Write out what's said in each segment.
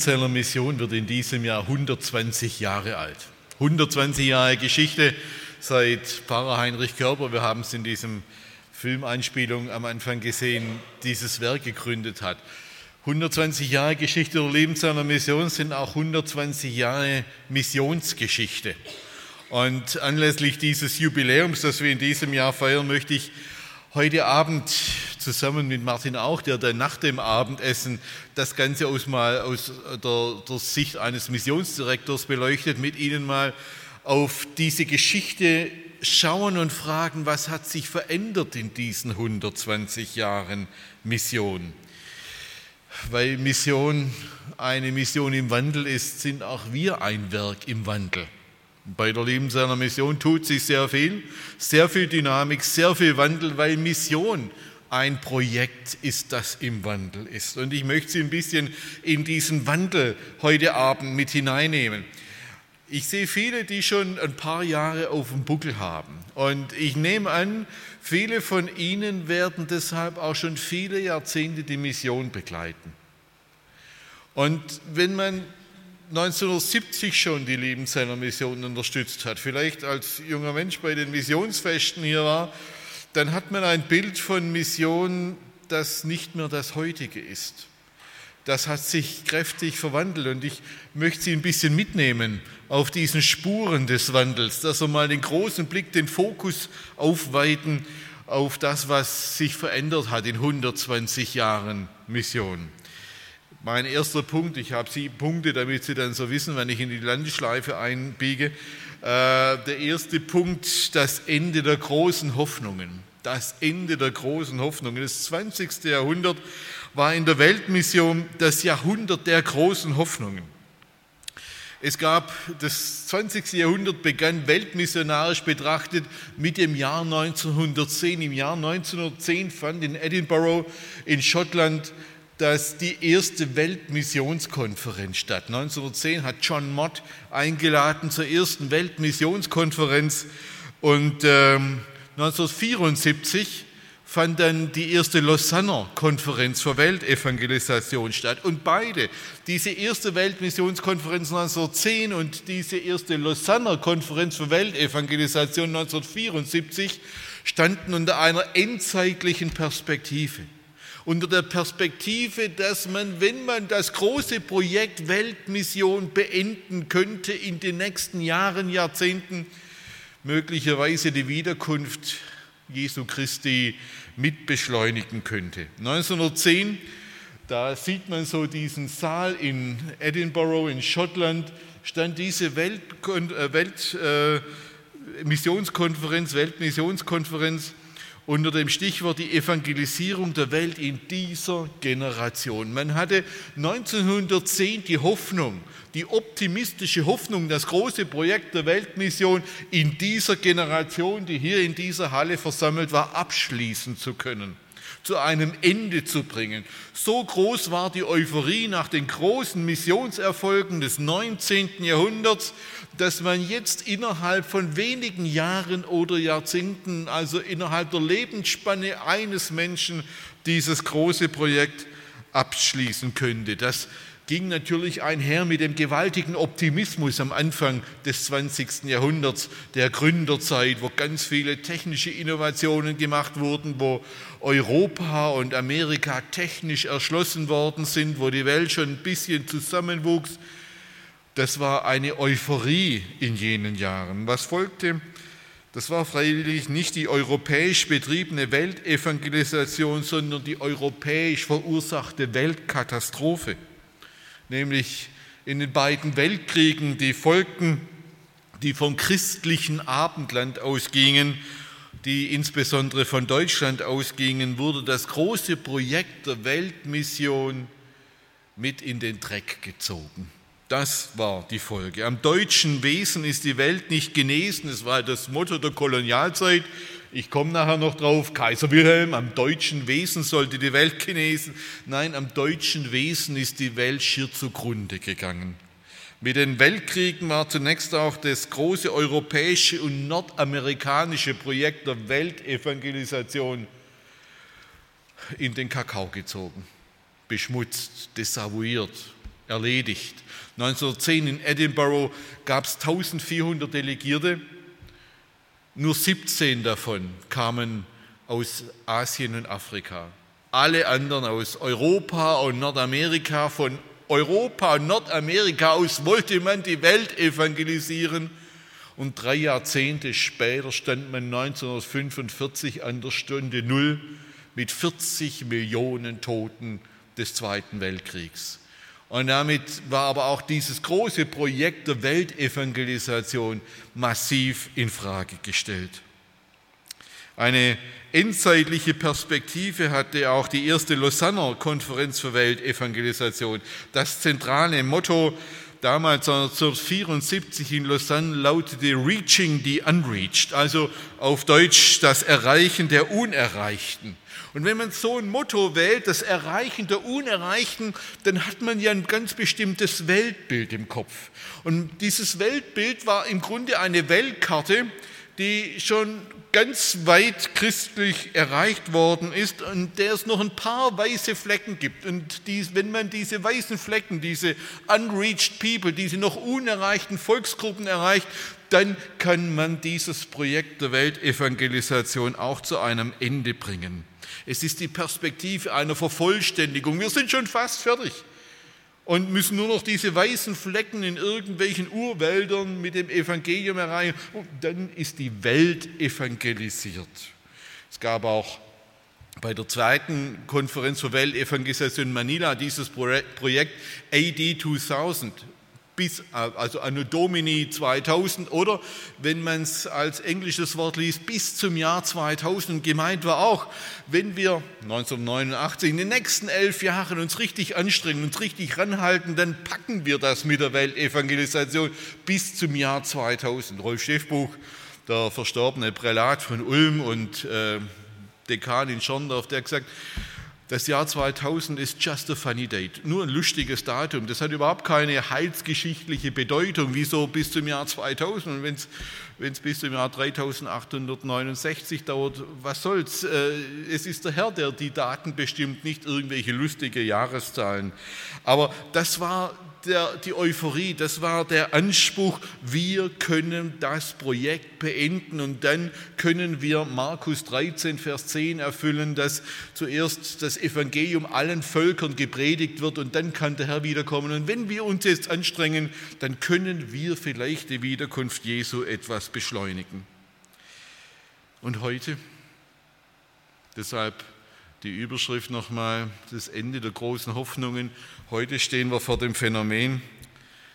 Liebenzeller Mission wird in diesem Jahr 120 Jahre alt. 120 Jahre Geschichte seit Pfarrer Heinrich Körper, wir haben es in diesem Filmeinspielung am Anfang gesehen, dieses Werk gegründet hat. 120 Jahre Geschichte der Lebenszeller Mission sind auch 120 Jahre Missionsgeschichte. Und anlässlich dieses Jubiläums, das wir in diesem Jahr feiern, möchte ich heute Abend zusammen mit Martin auch, der dann nach dem Abendessen das Ganze aus, mal aus der, der Sicht eines Missionsdirektors beleuchtet, mit Ihnen mal auf diese Geschichte schauen und fragen, was hat sich verändert in diesen 120 Jahren Mission. Weil Mission eine Mission im Wandel ist, sind auch wir ein Werk im Wandel. Bei der Leben seiner Mission tut sich sehr viel, sehr viel Dynamik, sehr viel Wandel, weil Mission ein Projekt ist, das im Wandel ist. Und ich möchte Sie ein bisschen in diesen Wandel heute Abend mit hineinnehmen. Ich sehe viele, die schon ein paar Jahre auf dem Buckel haben. Und ich nehme an, viele von Ihnen werden deshalb auch schon viele Jahrzehnte die Mission begleiten. Und wenn man 1970 schon die Lebensseiner Mission unterstützt hat, vielleicht als junger Mensch bei den Missionsfesten hier war, dann hat man ein Bild von Mission, das nicht mehr das heutige ist. Das hat sich kräftig verwandelt und ich möchte Sie ein bisschen mitnehmen auf diesen Spuren des Wandels, dass wir mal den großen Blick, den Fokus aufweiten auf das, was sich verändert hat in 120 Jahren Mission. Mein erster Punkt, ich habe sieben Punkte, damit Sie dann so wissen, wenn ich in die Landeschleife einbiege. Äh, der erste Punkt, das Ende der großen Hoffnungen. Das Ende der großen Hoffnungen. Das 20. Jahrhundert war in der Weltmission das Jahrhundert der großen Hoffnungen. Es gab, das 20. Jahrhundert begann weltmissionarisch betrachtet mit dem Jahr 1910. Im Jahr 1910 fand in Edinburgh in Schottland dass die erste Weltmissionskonferenz statt. 1910 hat John Mott eingeladen zur ersten Weltmissionskonferenz und ähm, 1974 fand dann die erste Lausanner Konferenz für Weltevangelisation statt. Und beide, diese erste Weltmissionskonferenz 1910 und diese erste Lausanner Konferenz für Weltevangelisation 1974, standen unter einer endzeitlichen Perspektive unter der Perspektive, dass man, wenn man das große Projekt Weltmission beenden könnte, in den nächsten Jahren, Jahrzehnten möglicherweise die Wiederkunft Jesu Christi mitbeschleunigen könnte. 1910, da sieht man so diesen Saal in Edinburgh in Schottland, stand diese Welt, äh, Welt äh, Missionskonferenz, Weltmissionskonferenz unter dem Stichwort die Evangelisierung der Welt in dieser Generation. Man hatte 1910 die Hoffnung, die optimistische Hoffnung, das große Projekt der Weltmission in dieser Generation, die hier in dieser Halle versammelt war, abschließen zu können zu einem Ende zu bringen. So groß war die Euphorie nach den großen Missionserfolgen des 19. Jahrhunderts, dass man jetzt innerhalb von wenigen Jahren oder Jahrzehnten, also innerhalb der Lebensspanne eines Menschen, dieses große Projekt abschließen könnte. Das ging natürlich einher mit dem gewaltigen Optimismus am Anfang des 20. Jahrhunderts, der Gründerzeit, wo ganz viele technische Innovationen gemacht wurden, wo Europa und Amerika technisch erschlossen worden sind, wo die Welt schon ein bisschen zusammenwuchs. Das war eine Euphorie in jenen Jahren. Was folgte? Das war freiwillig nicht die europäisch betriebene Weltevangelisation, sondern die europäisch verursachte Weltkatastrophe nämlich in den beiden Weltkriegen, die folgten, die vom christlichen Abendland ausgingen die insbesondere von Deutschland ausgingen, wurde das große Projekt der Weltmission mit in den Dreck gezogen. Das war die Folge. Am deutschen Wesen ist die Welt nicht genesen. Das war das Motto der Kolonialzeit. Ich komme nachher noch drauf. Kaiser Wilhelm, am deutschen Wesen sollte die Welt genesen. Nein, am deutschen Wesen ist die Welt schier zugrunde gegangen. Mit den Weltkriegen war zunächst auch das große europäische und nordamerikanische Projekt der Weltevangelisation in den Kakao gezogen, beschmutzt, desavouiert, erledigt. 1910 in Edinburgh gab es 1400 Delegierte, nur 17 davon kamen aus Asien und Afrika. Alle anderen aus Europa und Nordamerika. Von Europa und Nordamerika aus wollte man die Welt evangelisieren. Und drei Jahrzehnte später stand man 1945 an der Stunde Null mit 40 Millionen Toten des Zweiten Weltkriegs. Und damit war aber auch dieses große Projekt der Weltevangelisation massiv in Frage gestellt. Eine endzeitliche Perspektive hatte auch die erste Lausanner Konferenz für Weltevangelisation. Das zentrale Motto damals 1974 in Lausanne lautete Reaching the Unreached, also auf Deutsch das Erreichen der Unerreichten. Und wenn man so ein Motto wählt, das Erreichen der Unerreichten, dann hat man ja ein ganz bestimmtes Weltbild im Kopf. Und dieses Weltbild war im Grunde eine Weltkarte, die schon ganz weit christlich erreicht worden ist und der es noch ein paar weiße Flecken gibt. Und dies, wenn man diese weißen Flecken, diese unreached people, diese noch unerreichten Volksgruppen erreicht, dann kann man dieses Projekt der Weltevangelisation auch zu einem Ende bringen. Es ist die Perspektive einer Vervollständigung. Wir sind schon fast fertig und müssen nur noch diese weißen Flecken in irgendwelchen Urwäldern mit dem Evangelium erreichen. Und dann ist die Welt evangelisiert. Es gab auch bei der zweiten Konferenz für Weltevangelisation in Manila dieses Projekt AD 2000 bis, also Anno Domini 2000 oder wenn man es als englisches Wort liest, bis zum Jahr 2000. Gemeint war auch, wenn wir 1989 in den nächsten elf Jahren uns richtig anstrengen, uns richtig ranhalten, dann packen wir das mit der Weltevangelisation bis zum Jahr 2000. Rolf Schäfbuch, der verstorbene Prälat von Ulm und äh, Dekan in Schorndorf, der hat gesagt, das Jahr 2000 ist just a funny date, nur ein lustiges Datum. Das hat überhaupt keine heilsgeschichtliche Bedeutung. Wieso bis zum Jahr 2000? Und wenn es bis zum Jahr 3869 dauert, was soll's? Äh, es ist der Herr, der die Daten bestimmt, nicht irgendwelche lustige Jahreszahlen. Aber das war der, die Euphorie, das war der Anspruch, wir können das Projekt beenden und dann können wir Markus 13, Vers 10 erfüllen, dass zuerst das Evangelium allen Völkern gepredigt wird und dann kann der Herr wiederkommen. Und wenn wir uns jetzt anstrengen, dann können wir vielleicht die Wiederkunft Jesu etwas beschleunigen. Und heute, deshalb die Überschrift nochmal, das Ende der großen Hoffnungen. Heute stehen wir vor dem Phänomen,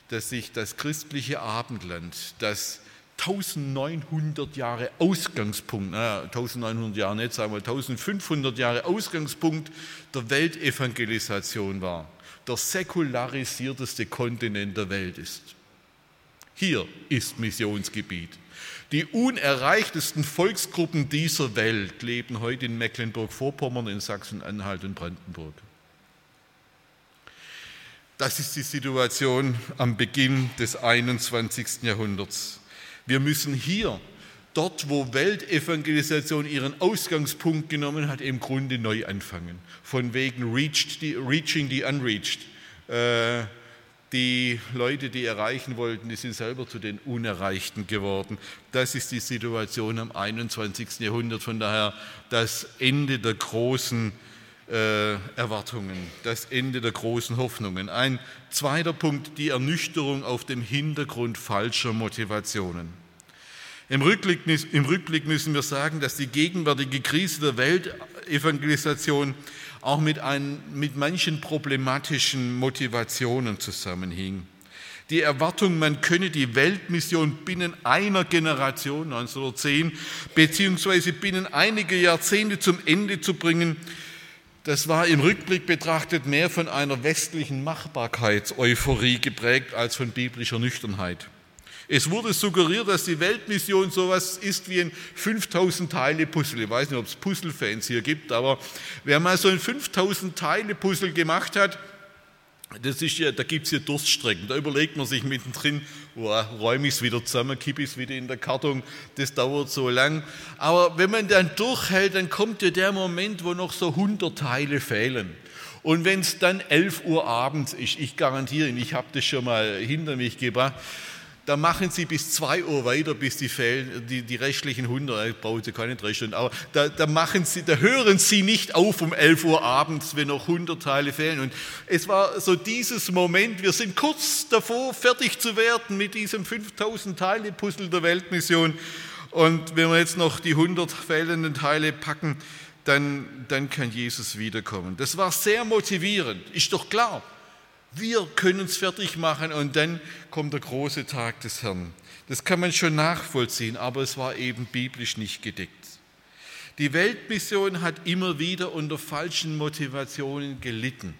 dass sich das christliche Abendland, das 1900 Jahre Ausgangspunkt, naja, 1900 Jahre nicht, sagen wir 1500 Jahre Ausgangspunkt der Weltevangelisation war, der säkularisierteste Kontinent der Welt ist. Hier ist Missionsgebiet. Die unerreichtesten Volksgruppen dieser Welt leben heute in Mecklenburg-Vorpommern, in Sachsen-Anhalt und Brandenburg. Das ist die Situation am Beginn des 21. Jahrhunderts. Wir müssen hier, dort wo Weltevangelisation ihren Ausgangspunkt genommen hat, im Grunde neu anfangen. Von wegen reached, Reaching the Unreached. Äh, die Leute, die erreichen wollten, die sind selber zu den Unerreichten geworden. Das ist die Situation am 21. Jahrhundert. Von daher das Ende der großen äh, Erwartungen, das Ende der großen Hoffnungen. Ein zweiter Punkt, die Ernüchterung auf dem Hintergrund falscher Motivationen. Im Rückblick, Im Rückblick müssen wir sagen, dass die gegenwärtige Krise der Weltevangelisation auch mit, ein, mit manchen problematischen Motivationen zusammenhing. Die Erwartung, man könne die Weltmission binnen einer Generation 1910 beziehungsweise binnen einiger Jahrzehnte zum Ende zu bringen, das war im Rückblick betrachtet mehr von einer westlichen Machbarkeitseuphorie geprägt als von biblischer Nüchternheit. Es wurde suggeriert, dass die Weltmission sowas ist wie ein 5000 Teile Puzzle. Ich weiß nicht, ob es Puzzle-Fans hier gibt, aber wer mal so ein 5000 Teile Puzzle gemacht hat, das ist ja, da gibt es ja Durststrecken. Da überlegt man sich mittendrin, oh, räume ich es wieder zusammen, kippe ich es wieder in der Karton, das dauert so lang. Aber wenn man dann durchhält, dann kommt ja der Moment, wo noch so 100 Teile fehlen. Und wenn es dann 11 Uhr abends ist, ich garantiere Ihnen, ich habe das schon mal hinter mich gebracht, da machen sie bis 2 Uhr weiter, bis die, die, die restlichen 100, brauchen sie keine drei Stunden, aber da, da, machen sie, da hören sie nicht auf um 11 Uhr abends, wenn noch 100 Teile fehlen. Und es war so dieses Moment, wir sind kurz davor, fertig zu werden mit diesem 5000 Teile Puzzle der Weltmission. Und wenn wir jetzt noch die 100 fehlenden Teile packen, dann, dann kann Jesus wiederkommen. Das war sehr motivierend, ist doch klar. Wir können es fertig machen und dann kommt der große Tag des Herrn. Das kann man schon nachvollziehen, aber es war eben biblisch nicht gedeckt. Die Weltmission hat immer wieder unter falschen Motivationen gelitten.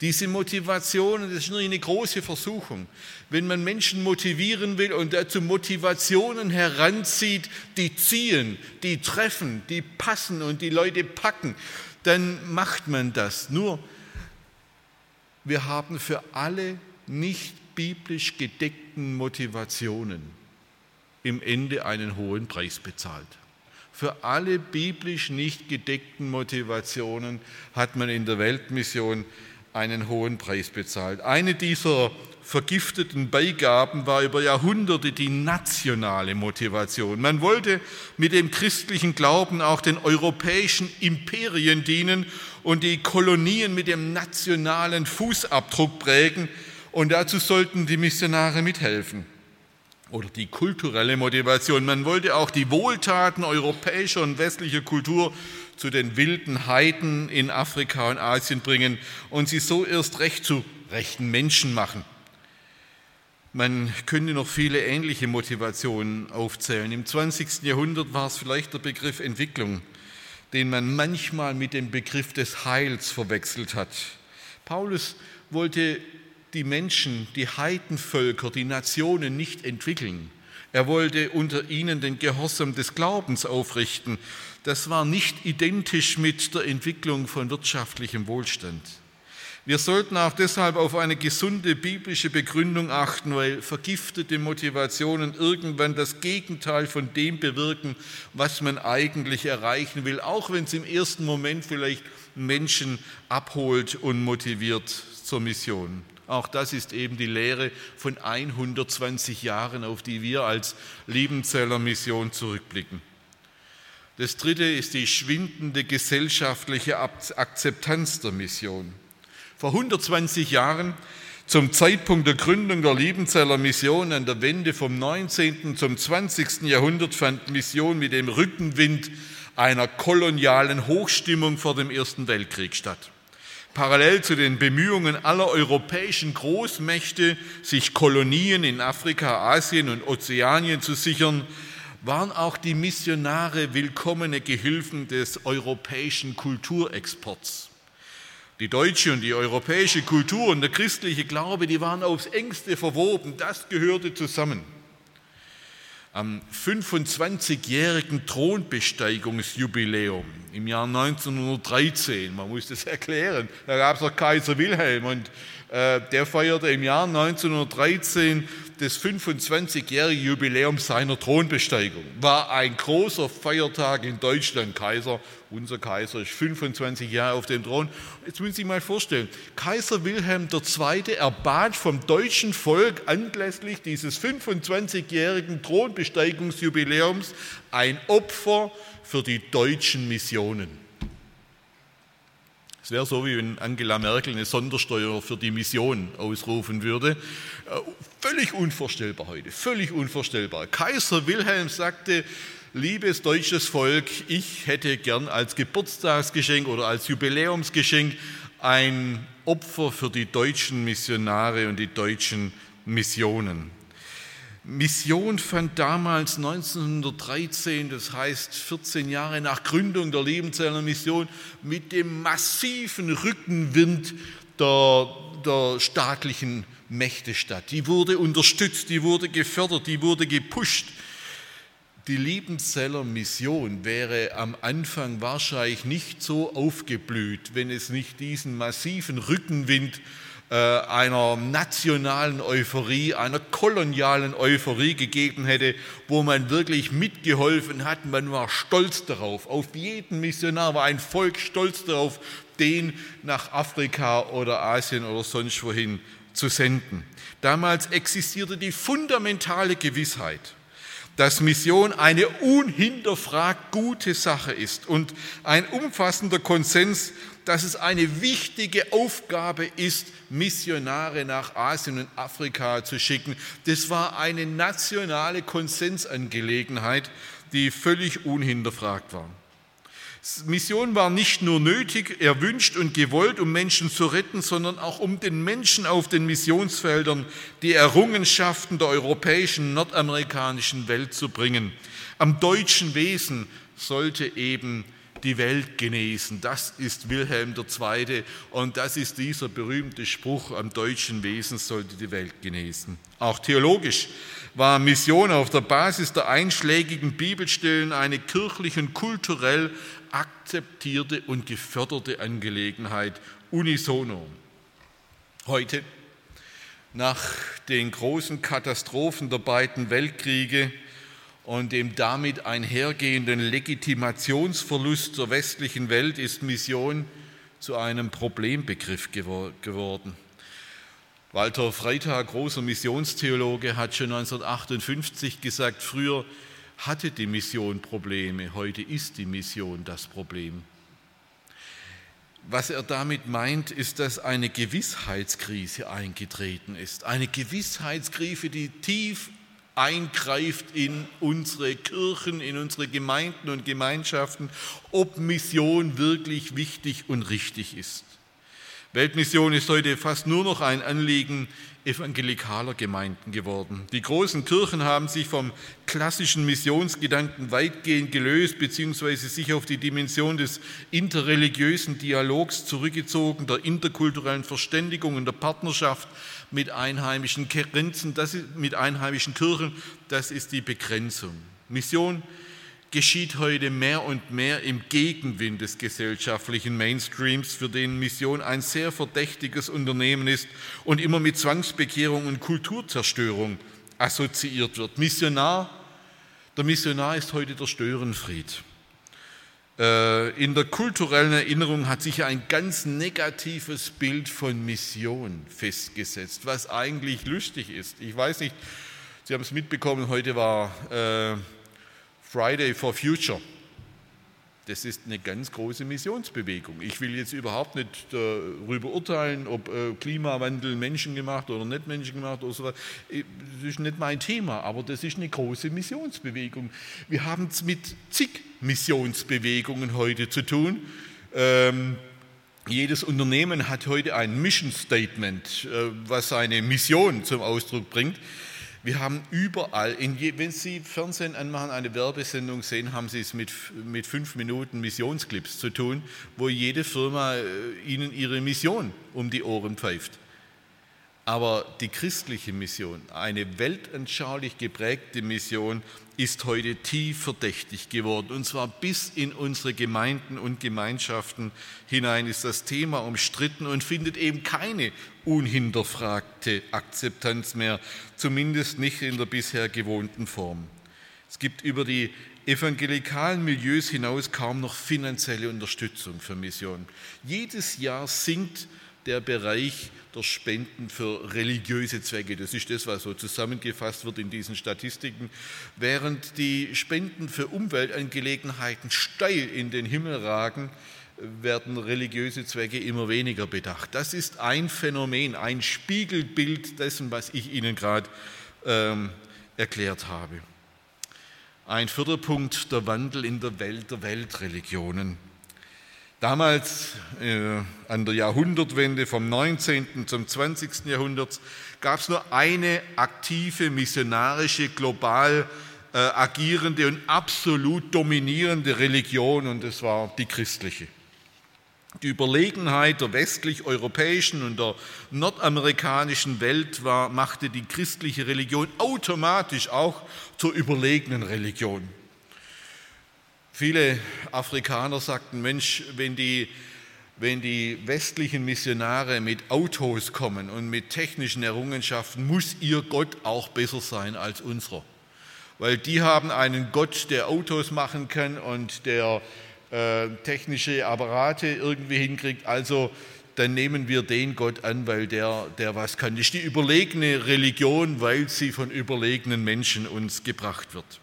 Diese Motivationen, das ist nur eine große Versuchung. Wenn man Menschen motivieren will und dazu Motivationen heranzieht, die ziehen, die treffen, die passen und die Leute packen, dann macht man das. Nur wir haben für alle nicht biblisch gedeckten Motivationen im Ende einen hohen Preis bezahlt. Für alle biblisch nicht gedeckten Motivationen hat man in der Weltmission einen hohen Preis bezahlt. Eine dieser vergifteten Beigaben war über Jahrhunderte die nationale Motivation. Man wollte mit dem christlichen Glauben auch den europäischen Imperien dienen und die Kolonien mit dem nationalen Fußabdruck prägen. Und dazu sollten die Missionare mithelfen. Oder die kulturelle Motivation. Man wollte auch die Wohltaten europäischer und westlicher Kultur zu den wilden Heiden in Afrika und Asien bringen und sie so erst recht zu rechten Menschen machen. Man könnte noch viele ähnliche Motivationen aufzählen. Im 20. Jahrhundert war es vielleicht der Begriff Entwicklung den man manchmal mit dem Begriff des Heils verwechselt hat. Paulus wollte die Menschen, die Heidenvölker, die Nationen nicht entwickeln. Er wollte unter ihnen den Gehorsam des Glaubens aufrichten. Das war nicht identisch mit der Entwicklung von wirtschaftlichem Wohlstand. Wir sollten auch deshalb auf eine gesunde biblische Begründung achten, weil vergiftete Motivationen irgendwann das Gegenteil von dem bewirken, was man eigentlich erreichen will, auch wenn es im ersten Moment vielleicht Menschen abholt und motiviert zur Mission. Auch das ist eben die Lehre von 120 Jahren, auf die wir als Liebenzeller Mission zurückblicken. Das dritte ist die schwindende gesellschaftliche Akzeptanz der Mission. Vor 120 Jahren, zum Zeitpunkt der Gründung der Liebenzeller Mission an der Wende vom 19. zum 20. Jahrhundert, fand Mission mit dem Rückenwind einer kolonialen Hochstimmung vor dem Ersten Weltkrieg statt. Parallel zu den Bemühungen aller europäischen Großmächte, sich Kolonien in Afrika, Asien und Ozeanien zu sichern, waren auch die Missionare willkommene Gehilfen des europäischen Kulturexports. Die deutsche und die europäische Kultur und der christliche Glaube, die waren aufs engste verwoben. Das gehörte zusammen. Am 25-jährigen Thronbesteigungsjubiläum im Jahr 1913, man muss das erklären, da gab es noch Kaiser Wilhelm und der feierte im Jahr 1913 das 25-jährige Jubiläum seiner Thronbesteigung. War ein großer Feiertag in Deutschland. Kaiser, unser Kaiser, ist 25 Jahre auf dem Thron. Jetzt müssen Sie sich mal vorstellen, Kaiser Wilhelm II. erbat vom deutschen Volk anlässlich dieses 25-jährigen Thronbesteigungsjubiläums ein Opfer für die deutschen Missionen. Es wäre so, wie wenn Angela Merkel eine Sondersteuer für die Mission ausrufen würde. Äh, völlig unvorstellbar heute, völlig unvorstellbar. Kaiser Wilhelm sagte, liebes deutsches Volk, ich hätte gern als Geburtstagsgeschenk oder als Jubiläumsgeschenk ein Opfer für die deutschen Missionare und die deutschen Missionen. Mission fand damals 1913, das heißt 14 Jahre nach Gründung der Liebenzeller Mission, mit dem massiven Rückenwind der, der staatlichen Mächte statt. Die wurde unterstützt, die wurde gefördert, die wurde gepusht. Die Liebenzeller Mission wäre am Anfang wahrscheinlich nicht so aufgeblüht, wenn es nicht diesen massiven Rückenwind äh, einer nationalen Euphorie, einer kolonialen Euphorie gegeben hätte, wo man wirklich mitgeholfen hat. Man war stolz darauf. Auf jeden Missionar war ein Volk stolz darauf, den nach Afrika oder Asien oder sonst wohin zu senden. Damals existierte die fundamentale Gewissheit, dass Mission eine unhinterfragt gute Sache ist und ein umfassender Konsens dass es eine wichtige Aufgabe ist, Missionare nach Asien und Afrika zu schicken. Das war eine nationale Konsensangelegenheit, die völlig unhinterfragt war. Mission war nicht nur nötig, erwünscht und gewollt, um Menschen zu retten, sondern auch um den Menschen auf den Missionsfeldern die Errungenschaften der europäischen, nordamerikanischen Welt zu bringen. Am deutschen Wesen sollte eben die Welt genesen. Das ist Wilhelm II. und das ist dieser berühmte Spruch, am deutschen Wesen sollte die Welt genesen. Auch theologisch war Mission auf der Basis der einschlägigen Bibelstellen eine kirchlich und kulturell akzeptierte und geförderte Angelegenheit unisono. Heute, nach den großen Katastrophen der beiden Weltkriege, und dem damit einhergehenden Legitimationsverlust der westlichen Welt ist Mission zu einem Problembegriff geworden. Walter Freitag, großer Missionstheologe, hat schon 1958 gesagt, früher hatte die Mission Probleme, heute ist die Mission das Problem. Was er damit meint, ist, dass eine Gewissheitskrise eingetreten ist. Eine Gewissheitskrise, die tief eingreift in unsere Kirchen, in unsere Gemeinden und Gemeinschaften, ob Mission wirklich wichtig und richtig ist. Weltmission ist heute fast nur noch ein Anliegen evangelikaler Gemeinden geworden. Die großen Kirchen haben sich vom klassischen Missionsgedanken weitgehend gelöst beziehungsweise sich auf die Dimension des interreligiösen Dialogs zurückgezogen, der interkulturellen Verständigung und der Partnerschaft mit einheimischen Grenzen, das ist, mit einheimischen Kirchen, das ist die Begrenzung. Mission geschieht heute mehr und mehr im Gegenwind des gesellschaftlichen Mainstreams, für den Mission ein sehr verdächtiges Unternehmen ist und immer mit Zwangsbekehrung und Kulturzerstörung assoziiert wird. Missionar, der Missionar ist heute der Störenfried. Äh, in der kulturellen Erinnerung hat sich ein ganz negatives Bild von Mission festgesetzt, was eigentlich lustig ist. Ich weiß nicht, Sie haben es mitbekommen, heute war äh, Friday for Future. Das ist eine ganz große Missionsbewegung. Ich will jetzt überhaupt nicht darüber urteilen, ob äh, Klimawandel menschengemacht oder nicht menschengemacht oder so. Das ist nicht mein Thema, aber das ist eine große Missionsbewegung. Wir haben es mit zig Missionsbewegungen heute zu tun. Ähm, jedes Unternehmen hat heute ein Mission Statement, äh, was seine Mission zum Ausdruck bringt. Wir haben überall, je, wenn Sie Fernsehen anmachen, eine Werbesendung sehen, haben Sie es mit, mit fünf Minuten Missionsclips zu tun, wo jede Firma äh, Ihnen ihre Mission um die Ohren pfeift. Aber die christliche Mission, eine weltanschaulich geprägte Mission, ist heute tief verdächtig geworden. Und zwar bis in unsere Gemeinden und Gemeinschaften hinein ist das Thema umstritten und findet eben keine unhinterfragte Akzeptanz mehr, zumindest nicht in der bisher gewohnten Form. Es gibt über die evangelikalen Milieus hinaus kaum noch finanzielle Unterstützung für Missionen. Jedes Jahr sinkt der Bereich der Spenden für religiöse Zwecke. Das ist das, was so zusammengefasst wird in diesen Statistiken. Während die Spenden für Umweltangelegenheiten steil in den Himmel ragen, werden religiöse Zwecke immer weniger bedacht. Das ist ein Phänomen, ein Spiegelbild dessen, was ich Ihnen gerade ähm, erklärt habe. Ein vierter Punkt, der Wandel in der Welt der Weltreligionen. Damals äh, an der Jahrhundertwende vom 19. zum 20. Jahrhundert gab es nur eine aktive missionarische, global äh, agierende und absolut dominierende Religion und das war die christliche. Die Überlegenheit der westlich-europäischen und der nordamerikanischen Welt war, machte die christliche Religion automatisch auch zur überlegenen Religion. Viele Afrikaner sagten, Mensch, wenn die, wenn die westlichen Missionare mit Autos kommen und mit technischen Errungenschaften, muss ihr Gott auch besser sein als unserer. Weil die haben einen Gott, der Autos machen kann und der äh, technische Apparate irgendwie hinkriegt. Also dann nehmen wir den Gott an, weil der, der was kann. Das ist die überlegene Religion, weil sie von überlegenen Menschen uns gebracht wird.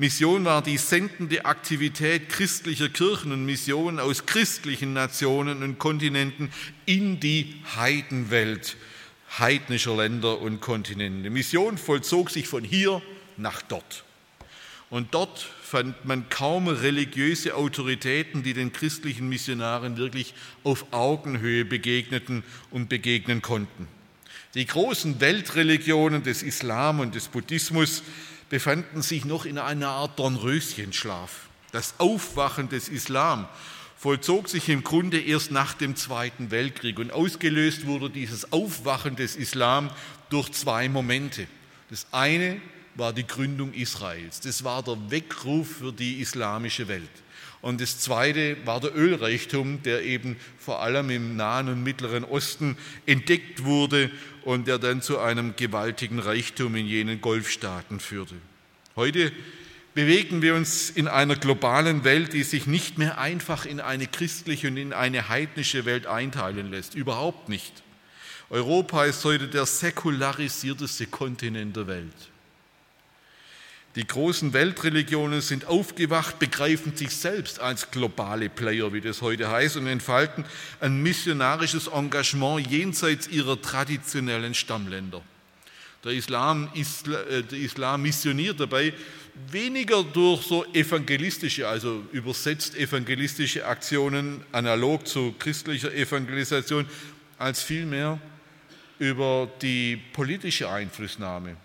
Mission war die sendende Aktivität christlicher Kirchen und Missionen aus christlichen Nationen und Kontinenten in die Heidenwelt heidnischer Länder und Kontinente. Mission vollzog sich von hier nach dort. Und dort fand man kaum religiöse Autoritäten, die den christlichen Missionaren wirklich auf Augenhöhe begegneten und begegnen konnten. Die großen Weltreligionen des Islam und des Buddhismus befanden sich noch in einer Art Dornröschenschlaf. Das Aufwachen des Islam vollzog sich im Grunde erst nach dem Zweiten Weltkrieg und ausgelöst wurde dieses Aufwachen des Islam durch zwei Momente. Das eine war die Gründung Israels, das war der Weckruf für die islamische Welt. Und das zweite war der Ölreichtum, der eben vor allem im Nahen und Mittleren Osten entdeckt wurde und der dann zu einem gewaltigen Reichtum in jenen Golfstaaten führte. Heute bewegen wir uns in einer globalen Welt, die sich nicht mehr einfach in eine christliche und in eine heidnische Welt einteilen lässt. Überhaupt nicht. Europa ist heute der säkularisierteste Kontinent der Welt. Die großen Weltreligionen sind aufgewacht, begreifen sich selbst als globale Player, wie das heute heißt, und entfalten ein missionarisches Engagement jenseits ihrer traditionellen Stammländer. Der Islam, äh, der Islam missioniert dabei weniger durch so evangelistische, also übersetzt evangelistische Aktionen, analog zu christlicher Evangelisation, als vielmehr über die politische Einflussnahme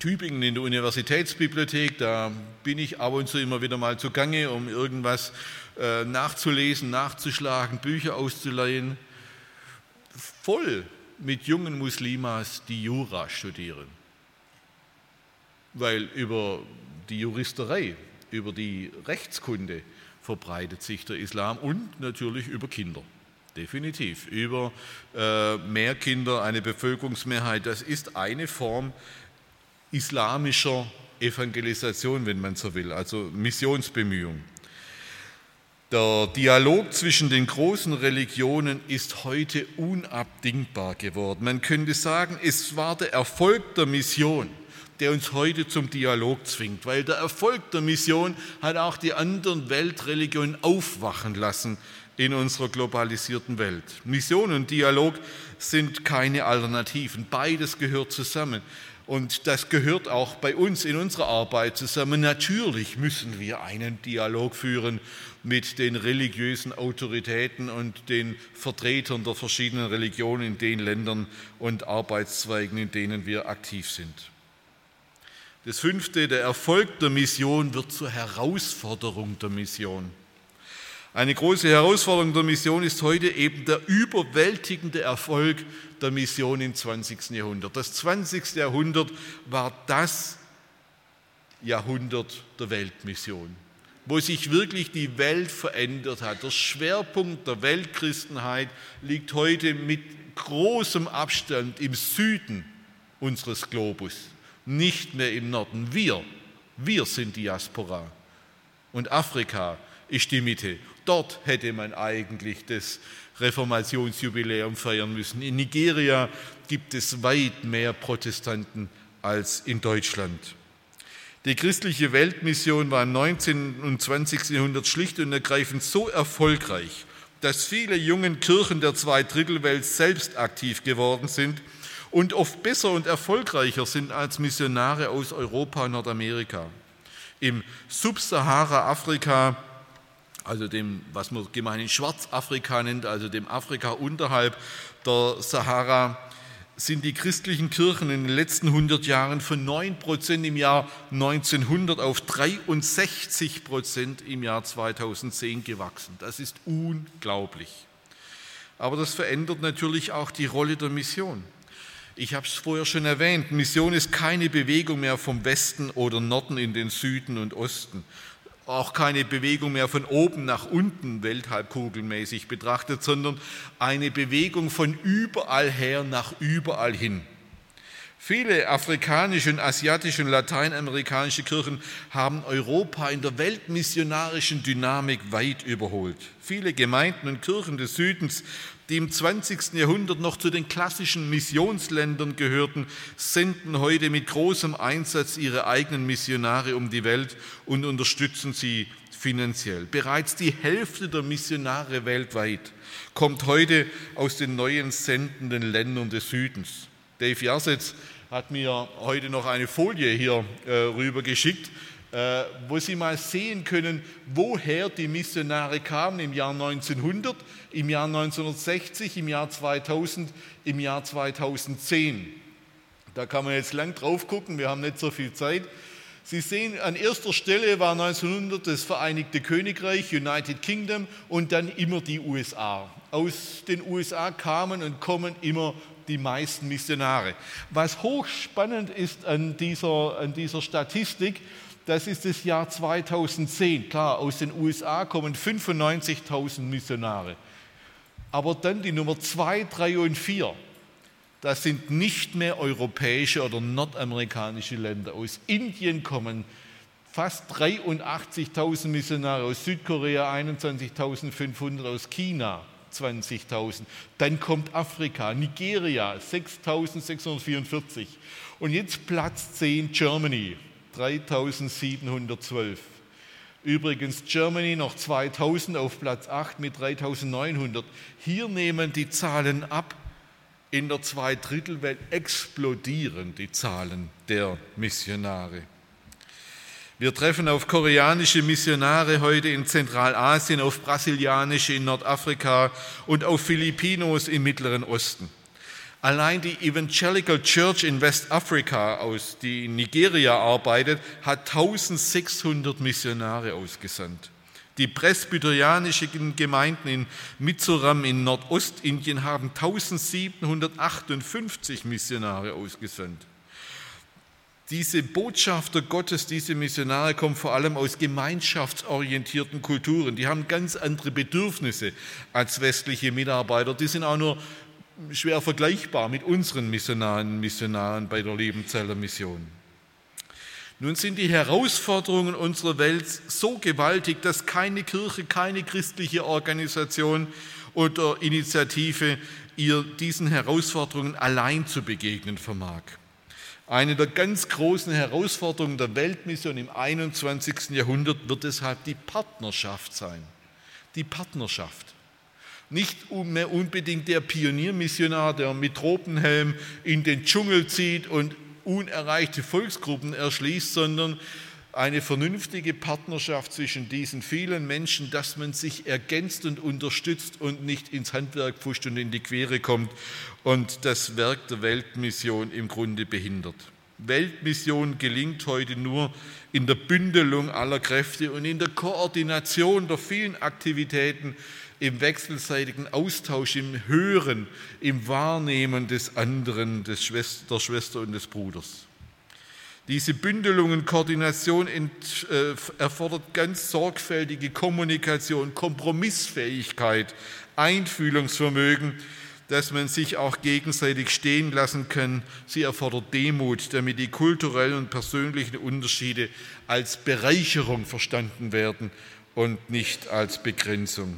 Tübingen in der Universitätsbibliothek. Da bin ich ab und zu immer wieder mal zugange, um irgendwas äh, nachzulesen, nachzuschlagen, Bücher auszuleihen. Voll mit jungen Muslimas, die Jura studieren. Weil über die Juristerei, über die Rechtskunde verbreitet sich der Islam und natürlich über Kinder. Definitiv. Über äh, mehr Kinder, eine Bevölkerungsmehrheit. Das ist eine Form islamischer Evangelisation, wenn man so will, also Missionsbemühung. Der Dialog zwischen den großen Religionen ist heute unabdingbar geworden. Man könnte sagen, es war der Erfolg der Mission, der uns heute zum Dialog zwingt, weil der Erfolg der Mission hat auch die anderen Weltreligionen aufwachen lassen in unserer globalisierten Welt. Mission und Dialog sind keine Alternativen, beides gehört zusammen. Und das gehört auch bei uns in unserer Arbeit zusammen. Natürlich müssen wir einen Dialog führen mit den religiösen Autoritäten und den Vertretern der verschiedenen Religionen in den Ländern und Arbeitszweigen, in denen wir aktiv sind. Das fünfte, der Erfolg der Mission wird zur Herausforderung der Mission. Eine große Herausforderung der Mission ist heute eben der überwältigende Erfolg der Mission im 20. Jahrhundert. Das 20. Jahrhundert war das Jahrhundert der Weltmission, wo sich wirklich die Welt verändert hat. Der Schwerpunkt der Weltchristenheit liegt heute mit großem Abstand im Süden unseres Globus, nicht mehr im Norden. Wir, wir sind Diaspora. Und Afrika ist die Mitte. Dort hätte man eigentlich das Reformationsjubiläum feiern müssen. In Nigeria gibt es weit mehr Protestanten als in Deutschland. Die christliche Weltmission war im 19. und 20. Jahrhundert schlicht und ergreifend so erfolgreich, dass viele jungen Kirchen der Zweidrittelwelt selbst aktiv geworden sind und oft besser und erfolgreicher sind als Missionare aus Europa und Nordamerika. Im Subsahara-Afrika also dem, was man gemeinhin Schwarzafrika nennt, also dem Afrika unterhalb der Sahara, sind die christlichen Kirchen in den letzten 100 Jahren von 9 Prozent im Jahr 1900 auf 63 Prozent im Jahr 2010 gewachsen. Das ist unglaublich. Aber das verändert natürlich auch die Rolle der Mission. Ich habe es vorher schon erwähnt, Mission ist keine Bewegung mehr vom Westen oder Norden in den Süden und Osten, auch keine Bewegung mehr von oben nach unten, welthalbkugelmäßig betrachtet, sondern eine Bewegung von überall her nach überall hin. Viele afrikanische und asiatische und lateinamerikanische Kirchen haben Europa in der weltmissionarischen Dynamik weit überholt. Viele Gemeinden und Kirchen des Südens die im 20. Jahrhundert noch zu den klassischen Missionsländern gehörten, senden heute mit großem Einsatz ihre eigenen Missionare um die Welt und unterstützen sie finanziell. Bereits die Hälfte der Missionare weltweit kommt heute aus den neuen sendenden Ländern des Südens. Dave Jassetz hat mir heute noch eine Folie hier äh, rüber geschickt, wo Sie mal sehen können, woher die Missionare kamen im Jahr 1900, im Jahr 1960, im Jahr 2000, im Jahr 2010. Da kann man jetzt lang drauf gucken, wir haben nicht so viel Zeit. Sie sehen, an erster Stelle war 1900 das Vereinigte Königreich, United Kingdom und dann immer die USA. Aus den USA kamen und kommen immer die meisten Missionare. Was hochspannend ist an dieser, an dieser Statistik, das ist das Jahr 2010. Klar, aus den USA kommen 95.000 Missionare. Aber dann die Nummer 2, 3 und 4, das sind nicht mehr europäische oder nordamerikanische Länder. Aus Indien kommen fast 83.000 Missionare, aus Südkorea 21.500, aus China 20.000. Dann kommt Afrika, Nigeria 6.644. Und jetzt Platz 10 Germany 3712. Übrigens Germany noch 2000 auf Platz 8 mit 3900. Hier nehmen die Zahlen ab. In der Zweidrittelwelt explodieren die Zahlen der Missionare. Wir treffen auf koreanische Missionare heute in Zentralasien, auf brasilianische in Nordafrika und auf Filipinos im Mittleren Osten. Allein die Evangelical Church in Westafrika, aus, die in Nigeria arbeitet, hat 1600 Missionare ausgesandt. Die presbyterianischen Gemeinden in Mizoram in Nordostindien haben 1758 Missionare ausgesandt. Diese Botschafter Gottes, diese Missionare kommen vor allem aus gemeinschaftsorientierten Kulturen. Die haben ganz andere Bedürfnisse als westliche Mitarbeiter. Die sind auch nur schwer vergleichbar mit unseren Missionaren Missionaren bei der Liebenzeller Mission. Nun sind die Herausforderungen unserer Welt so gewaltig, dass keine Kirche, keine christliche Organisation oder Initiative ihr diesen Herausforderungen allein zu begegnen vermag. Eine der ganz großen Herausforderungen der Weltmission im 21. Jahrhundert wird deshalb die Partnerschaft sein. Die Partnerschaft. Nicht mehr unbedingt der Pioniermissionar, der mit Tropenhelm in den Dschungel zieht und unerreichte Volksgruppen erschließt, sondern eine vernünftige Partnerschaft zwischen diesen vielen Menschen, dass man sich ergänzt und unterstützt und nicht ins Handwerk pfuscht und in die Quere kommt und das Werk der Weltmission im Grunde behindert. Weltmission gelingt heute nur in der Bündelung aller Kräfte und in der Koordination der vielen Aktivitäten, im wechselseitigen Austausch, im Hören, im Wahrnehmen des anderen, des Schwester, der Schwester und des Bruders. Diese Bündelung und Koordination äh, erfordert ganz sorgfältige Kommunikation, Kompromissfähigkeit, Einfühlungsvermögen, dass man sich auch gegenseitig stehen lassen kann. Sie erfordert Demut, damit die kulturellen und persönlichen Unterschiede als Bereicherung verstanden werden und nicht als Begrenzung.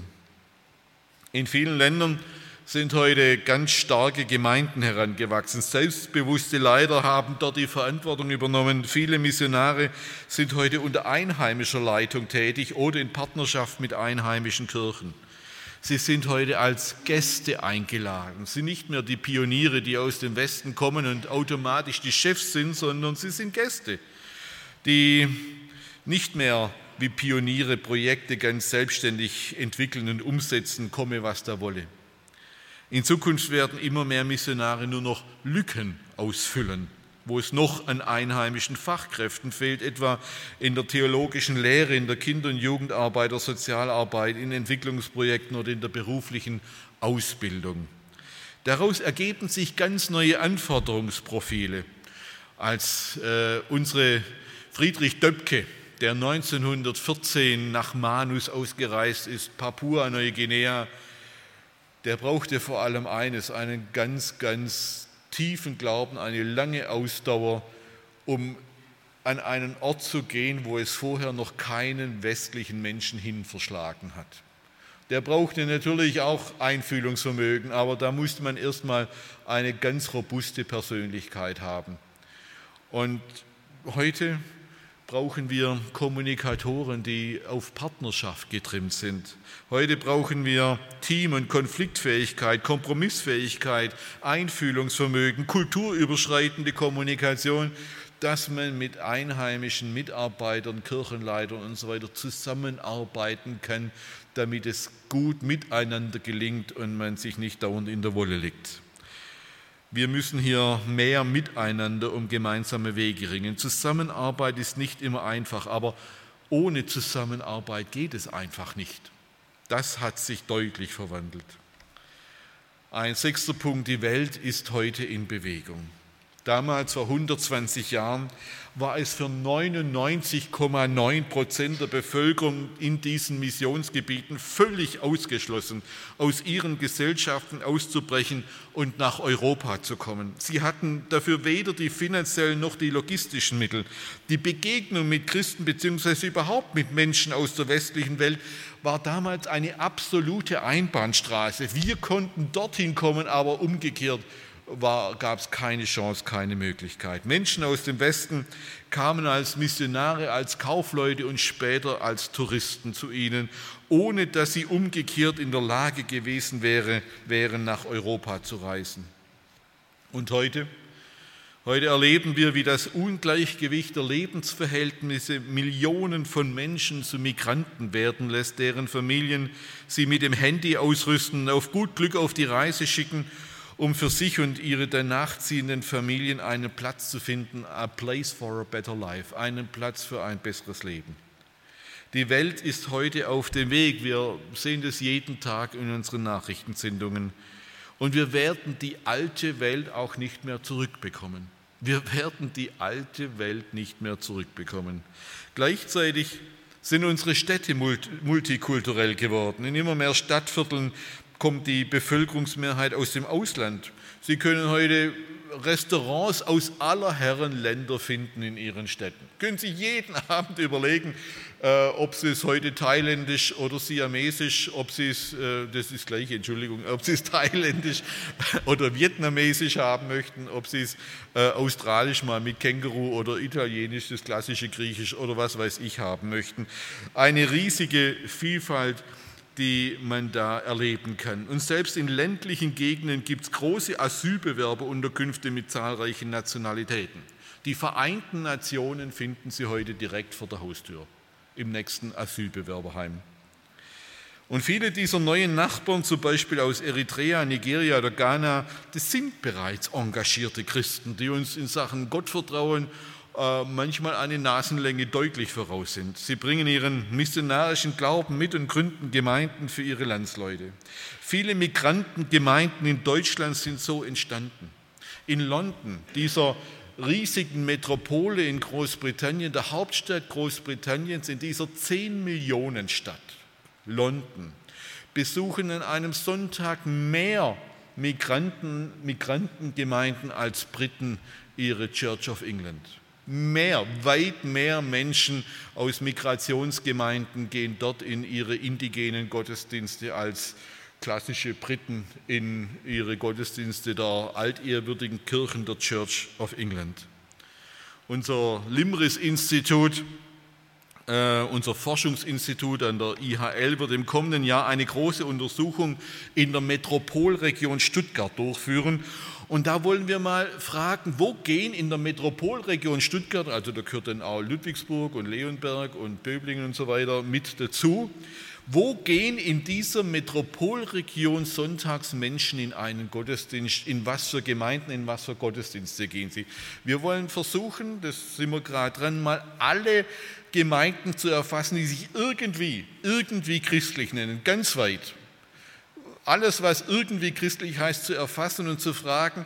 In vielen Ländern sind heute ganz starke Gemeinden herangewachsen. Selbstbewusste Leiter haben dort die Verantwortung übernommen. Viele Missionare sind heute unter einheimischer Leitung tätig oder in Partnerschaft mit einheimischen Kirchen. Sie sind heute als Gäste eingeladen. Sie sind nicht mehr die Pioniere, die aus dem Westen kommen und automatisch die Chefs sind, sondern sie sind Gäste, die nicht mehr wie Pioniere Projekte ganz selbstständig entwickeln und umsetzen, komme was da wolle. In Zukunft werden immer mehr Missionare nur noch Lücken ausfüllen, wo es noch an einheimischen Fachkräften fehlt, etwa in der theologischen Lehre, in der Kinder- und Jugendarbeit, der Sozialarbeit, in Entwicklungsprojekten oder in der beruflichen Ausbildung. Daraus ergeben sich ganz neue Anforderungsprofile. Als äh, unsere Friedrich Döpke, der 1914 nach Manus ausgereist ist, Papua-Neuguinea, der brauchte vor allem eines, einen ganz, ganz tiefen Glauben, eine lange Ausdauer, um an einen Ort zu gehen, wo es vorher noch keinen westlichen Menschen hin verschlagen hat der brauchte natürlich auch Einfühlungsvermögen, aber da musste man erstmal eine ganz robuste Persönlichkeit haben. Und heute brauchen wir Kommunikatoren, die auf Partnerschaft getrimmt sind. Heute brauchen wir Team- und Konfliktfähigkeit, Kompromissfähigkeit, Einfühlungsvermögen, kulturüberschreitende Kommunikation, dass man mit einheimischen Mitarbeitern, Kirchenleitern und so weiter zusammenarbeiten kann, damit es gut miteinander gelingt und man sich nicht dauernd in der Wolle liegt. Wir müssen hier mehr miteinander um gemeinsame Wege ringen. Zusammenarbeit ist nicht immer einfach, aber ohne Zusammenarbeit geht es einfach nicht. Das hat sich deutlich verwandelt. Ein sechster Punkt, die Welt ist heute in Bewegung. Damals vor 120 Jahren war es für 99,9 Prozent der Bevölkerung in diesen Missionsgebieten völlig ausgeschlossen, aus ihren Gesellschaften auszubrechen und nach Europa zu kommen. Sie hatten dafür weder die finanziellen noch die logistischen Mittel. Die Begegnung mit Christen bzw. überhaupt mit Menschen aus der westlichen Welt war damals eine absolute Einbahnstraße. Wir konnten dorthin kommen, aber umgekehrt gab es keine Chance, keine Möglichkeit. Menschen aus dem Westen kamen als Missionare, als Kaufleute und später als Touristen zu ihnen, ohne dass sie umgekehrt in der Lage gewesen wäre, wären, nach Europa zu reisen. Und heute? Heute erleben wir, wie das Ungleichgewicht der Lebensverhältnisse Millionen von Menschen zu Migranten werden lässt, deren Familien sie mit dem Handy ausrüsten, auf gut Glück auf die Reise schicken um für sich und ihre danach ziehenden Familien einen Platz zu finden, a place for a better life, einen Platz für ein besseres Leben. Die Welt ist heute auf dem Weg, wir sehen das jeden Tag in unseren Nachrichtensendungen und wir werden die alte Welt auch nicht mehr zurückbekommen. Wir werden die alte Welt nicht mehr zurückbekommen. Gleichzeitig sind unsere Städte multikulturell geworden. In immer mehr Stadtvierteln kommt die Bevölkerungsmehrheit aus dem Ausland. Sie können heute Restaurants aus aller Herren Länder finden in ihren Städten. Können Sie jeden Abend überlegen, äh, ob Sie es heute thailändisch oder siamesisch, ob Sie es, äh, das ist gleich, Entschuldigung, ob Sie es thailändisch oder vietnamesisch haben möchten, ob Sie es äh, australisch mal mit Känguru oder italienisch, das klassische Griechisch oder was weiß ich haben möchten. Eine riesige Vielfalt die man da erleben kann. Und selbst in ländlichen Gegenden gibt es große Asylbewerberunterkünfte mit zahlreichen Nationalitäten. Die Vereinten Nationen finden Sie heute direkt vor der Haustür im nächsten Asylbewerberheim. Und viele dieser neuen Nachbarn, zum Beispiel aus Eritrea, Nigeria oder Ghana, das sind bereits engagierte Christen, die uns in Sachen Gottvertrauen äh, manchmal eine Nasenlänge deutlich voraus sind. Sie bringen ihren missionarischen Glauben mit und gründen Gemeinden für ihre Landsleute. Viele Migrantengemeinden in Deutschland sind so entstanden. In London, dieser riesigen Metropole in Großbritannien, der Hauptstadt Großbritanniens, in dieser 10 Millionen Stadt, London, besuchen an einem Sonntag mehr Migranten, Migrantengemeinden als Briten ihre Church of England. Mehr, weit mehr Menschen aus Migrationsgemeinden gehen dort in ihre indigenen Gottesdienste als klassische Briten in ihre Gottesdienste der altehrwürdigen Kirchen der Church of England. Unser Limris-Institut äh, unser Forschungsinstitut an der IHL wird im kommenden Jahr eine große Untersuchung in der Metropolregion Stuttgart durchführen. Und da wollen wir mal fragen, wo gehen in der Metropolregion Stuttgart, also da gehört dann auch Ludwigsburg und Leonberg und Böblingen und so weiter mit dazu, wo gehen in dieser Metropolregion sonntags Menschen in einen Gottesdienst? In was für Gemeinden, in was für Gottesdienste gehen sie? Wir wollen versuchen, das sind wir gerade dran, mal alle Gemeinden zu erfassen, die sich irgendwie, irgendwie christlich nennen, ganz weit. Alles, was irgendwie christlich heißt, zu erfassen und zu fragen,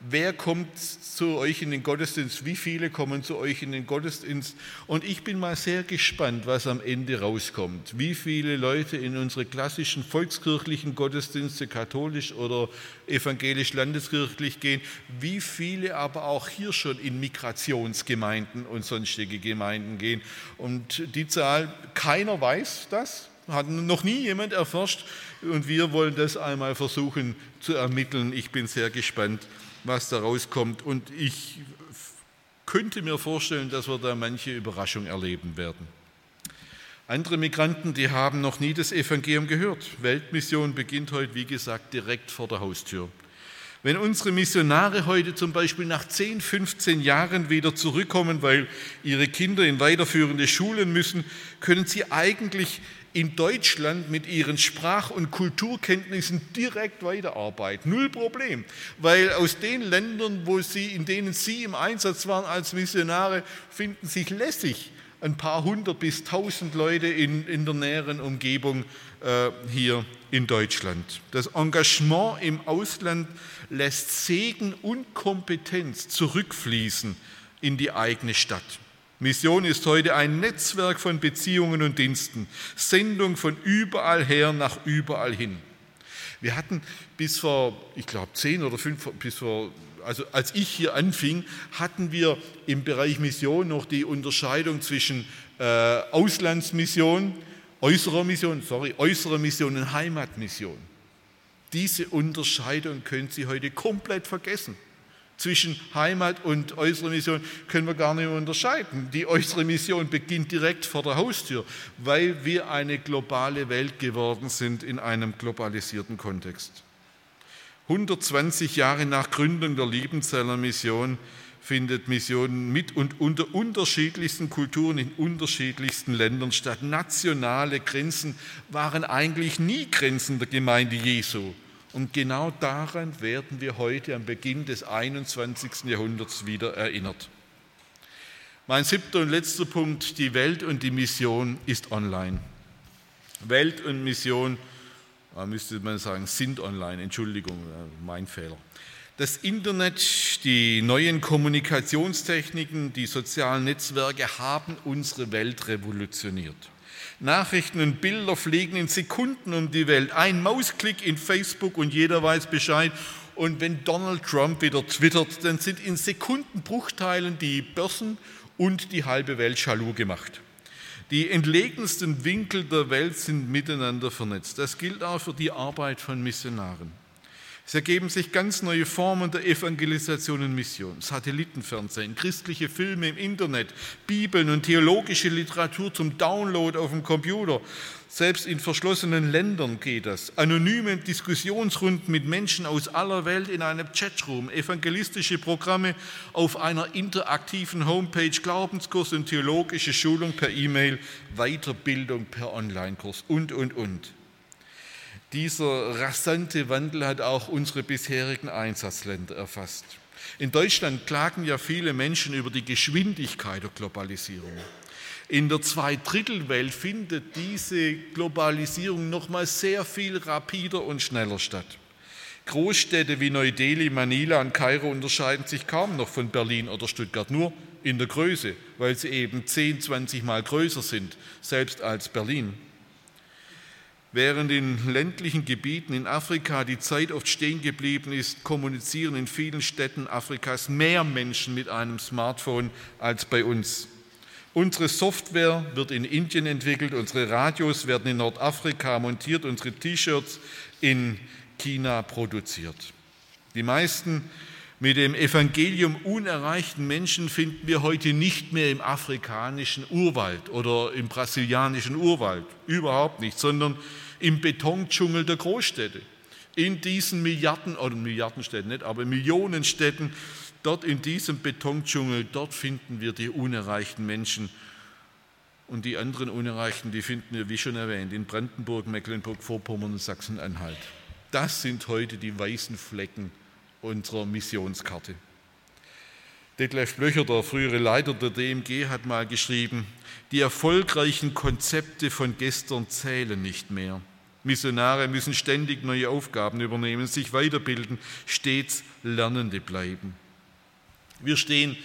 wer kommt zu euch in den Gottesdienst, wie viele kommen zu euch in den Gottesdienst. Und ich bin mal sehr gespannt, was am Ende rauskommt. Wie viele Leute in unsere klassischen volkskirchlichen Gottesdienste, katholisch oder evangelisch landeskirchlich gehen, wie viele aber auch hier schon in Migrationsgemeinden und sonstige Gemeinden gehen. Und die Zahl, keiner weiß das, hat noch nie jemand erforscht. Und wir wollen das einmal versuchen zu ermitteln. Ich bin sehr gespannt was da rauskommt. Und ich könnte mir vorstellen, dass wir da manche Überraschung erleben werden. Andere Migranten, die haben noch nie das Evangelium gehört. Weltmission beginnt heute, wie gesagt, direkt vor der Haustür. Wenn unsere Missionare heute zum Beispiel nach 10, 15 Jahren wieder zurückkommen, weil ihre Kinder in weiterführende Schulen müssen, können sie eigentlich in Deutschland mit ihren Sprach- und Kulturkenntnissen direkt weiterarbeiten. Null Problem, weil aus den Ländern, wo sie, in denen sie im Einsatz waren als Missionare, finden sich lässig ein paar hundert bis tausend Leute in, in der näheren Umgebung äh, hier in Deutschland. Das Engagement im Ausland lässt Segen und Kompetenz zurückfließen in die eigene Stadt. Mission ist heute ein Netzwerk von Beziehungen und Diensten, Sendung von überall her nach überall hin. Wir hatten bis vor, ich glaube, zehn oder fünf, bis vor, also als ich hier anfing, hatten wir im Bereich Mission noch die Unterscheidung zwischen äh, Auslandsmission, äußerer Mission, sorry, äußerer Mission und Heimatmission. Diese Unterscheidung können Sie heute komplett vergessen zwischen Heimat und äußere Mission können wir gar nicht unterscheiden. Die äußere Mission beginnt direkt vor der Haustür, weil wir eine globale Welt geworden sind in einem globalisierten Kontext. 120 Jahre nach Gründung der Liebenzeller Mission findet Mission mit und unter unterschiedlichsten Kulturen in unterschiedlichsten Ländern statt. Nationale Grenzen waren eigentlich nie Grenzen der Gemeinde Jesu. Und genau daran werden wir heute am Beginn des 21. Jahrhunderts wieder erinnert. Mein siebter und letzter Punkt, die Welt und die Mission ist online. Welt und Mission, da müsste man sagen, sind online, Entschuldigung, äh, mein Fehler. Das Internet, die neuen Kommunikationstechniken, die sozialen Netzwerke haben unsere Welt revolutioniert. Nachrichten und Bilder fliegen in Sekunden um die Welt. Ein Mausklick in Facebook und jeder weiß Bescheid. Und wenn Donald Trump wieder twittert, dann sind in Sekundenbruchteilen die Börsen und die halbe Welt jaloux gemacht. Die entlegensten Winkel der Welt sind miteinander vernetzt. Das gilt auch für die Arbeit von Missionaren. Es ergeben sich ganz neue Formen der Evangelisation und Mission. Satellitenfernsehen, christliche Filme im Internet, Bibeln und theologische Literatur zum Download auf dem Computer. Selbst in verschlossenen Ländern geht das. Anonyme Diskussionsrunden mit Menschen aus aller Welt in einem Chatroom, evangelistische Programme auf einer interaktiven Homepage, Glaubenskurs und theologische Schulung per E-Mail, Weiterbildung per Online-Kurs und, und, und. Dieser rasante Wandel hat auch unsere bisherigen Einsatzländer erfasst. In Deutschland klagen ja viele Menschen über die Geschwindigkeit der Globalisierung. In der Zweidrittelwelt findet diese Globalisierung noch mal sehr viel rapider und schneller statt. Großstädte wie Neu-Delhi, Manila und Kairo unterscheiden sich kaum noch von Berlin oder Stuttgart, nur in der Größe, weil sie eben 10, 20 Mal größer sind, selbst als Berlin. Während in ländlichen Gebieten in Afrika die Zeit oft stehen geblieben ist, kommunizieren in vielen Städten Afrikas mehr Menschen mit einem Smartphone als bei uns. Unsere Software wird in Indien entwickelt, unsere Radios werden in Nordafrika montiert, unsere T-Shirts in China produziert. Die meisten mit dem Evangelium unerreichten Menschen finden wir heute nicht mehr im afrikanischen Urwald oder im brasilianischen Urwald, überhaupt nicht, sondern im Betondschungel der Großstädte. In diesen Milliarden, oder Milliardenstädten nicht, aber Millionenstädten, dort in diesem Betondschungel, dort finden wir die unerreichten Menschen. Und die anderen Unerreichten, die finden wir, wie schon erwähnt, in Brandenburg, Mecklenburg-Vorpommern und Sachsen-Anhalt. Das sind heute die weißen Flecken unserer Missionskarte. Detlef Blöcher, der frühere Leiter der DMG, hat mal geschrieben, die erfolgreichen Konzepte von gestern zählen nicht mehr. Missionare müssen ständig neue Aufgaben übernehmen, sich weiterbilden, stets Lernende bleiben. Wir stehen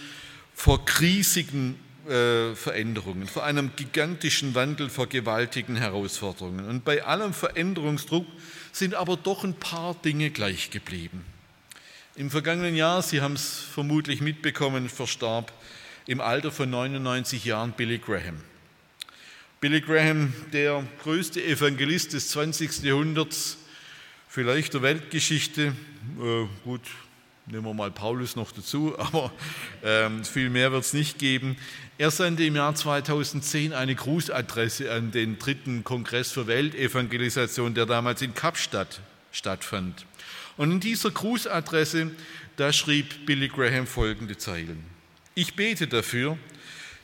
vor riesigen äh, Veränderungen, vor einem gigantischen Wandel, vor gewaltigen Herausforderungen. Und bei allem Veränderungsdruck sind aber doch ein paar Dinge gleich geblieben. Im vergangenen Jahr, Sie haben es vermutlich mitbekommen, verstarb im Alter von 99 Jahren Billy Graham. Billy Graham, der größte Evangelist des 20. Jahrhunderts, vielleicht der Weltgeschichte, äh, gut, nehmen wir mal Paulus noch dazu, aber äh, viel mehr wird es nicht geben. Er sandte im Jahr 2010 eine Grußadresse an den dritten Kongress für Weltevangelisation, der damals in Kapstadt stattfand. Und in dieser Grußadresse, da schrieb Billy Graham folgende Zeilen. Ich bete dafür,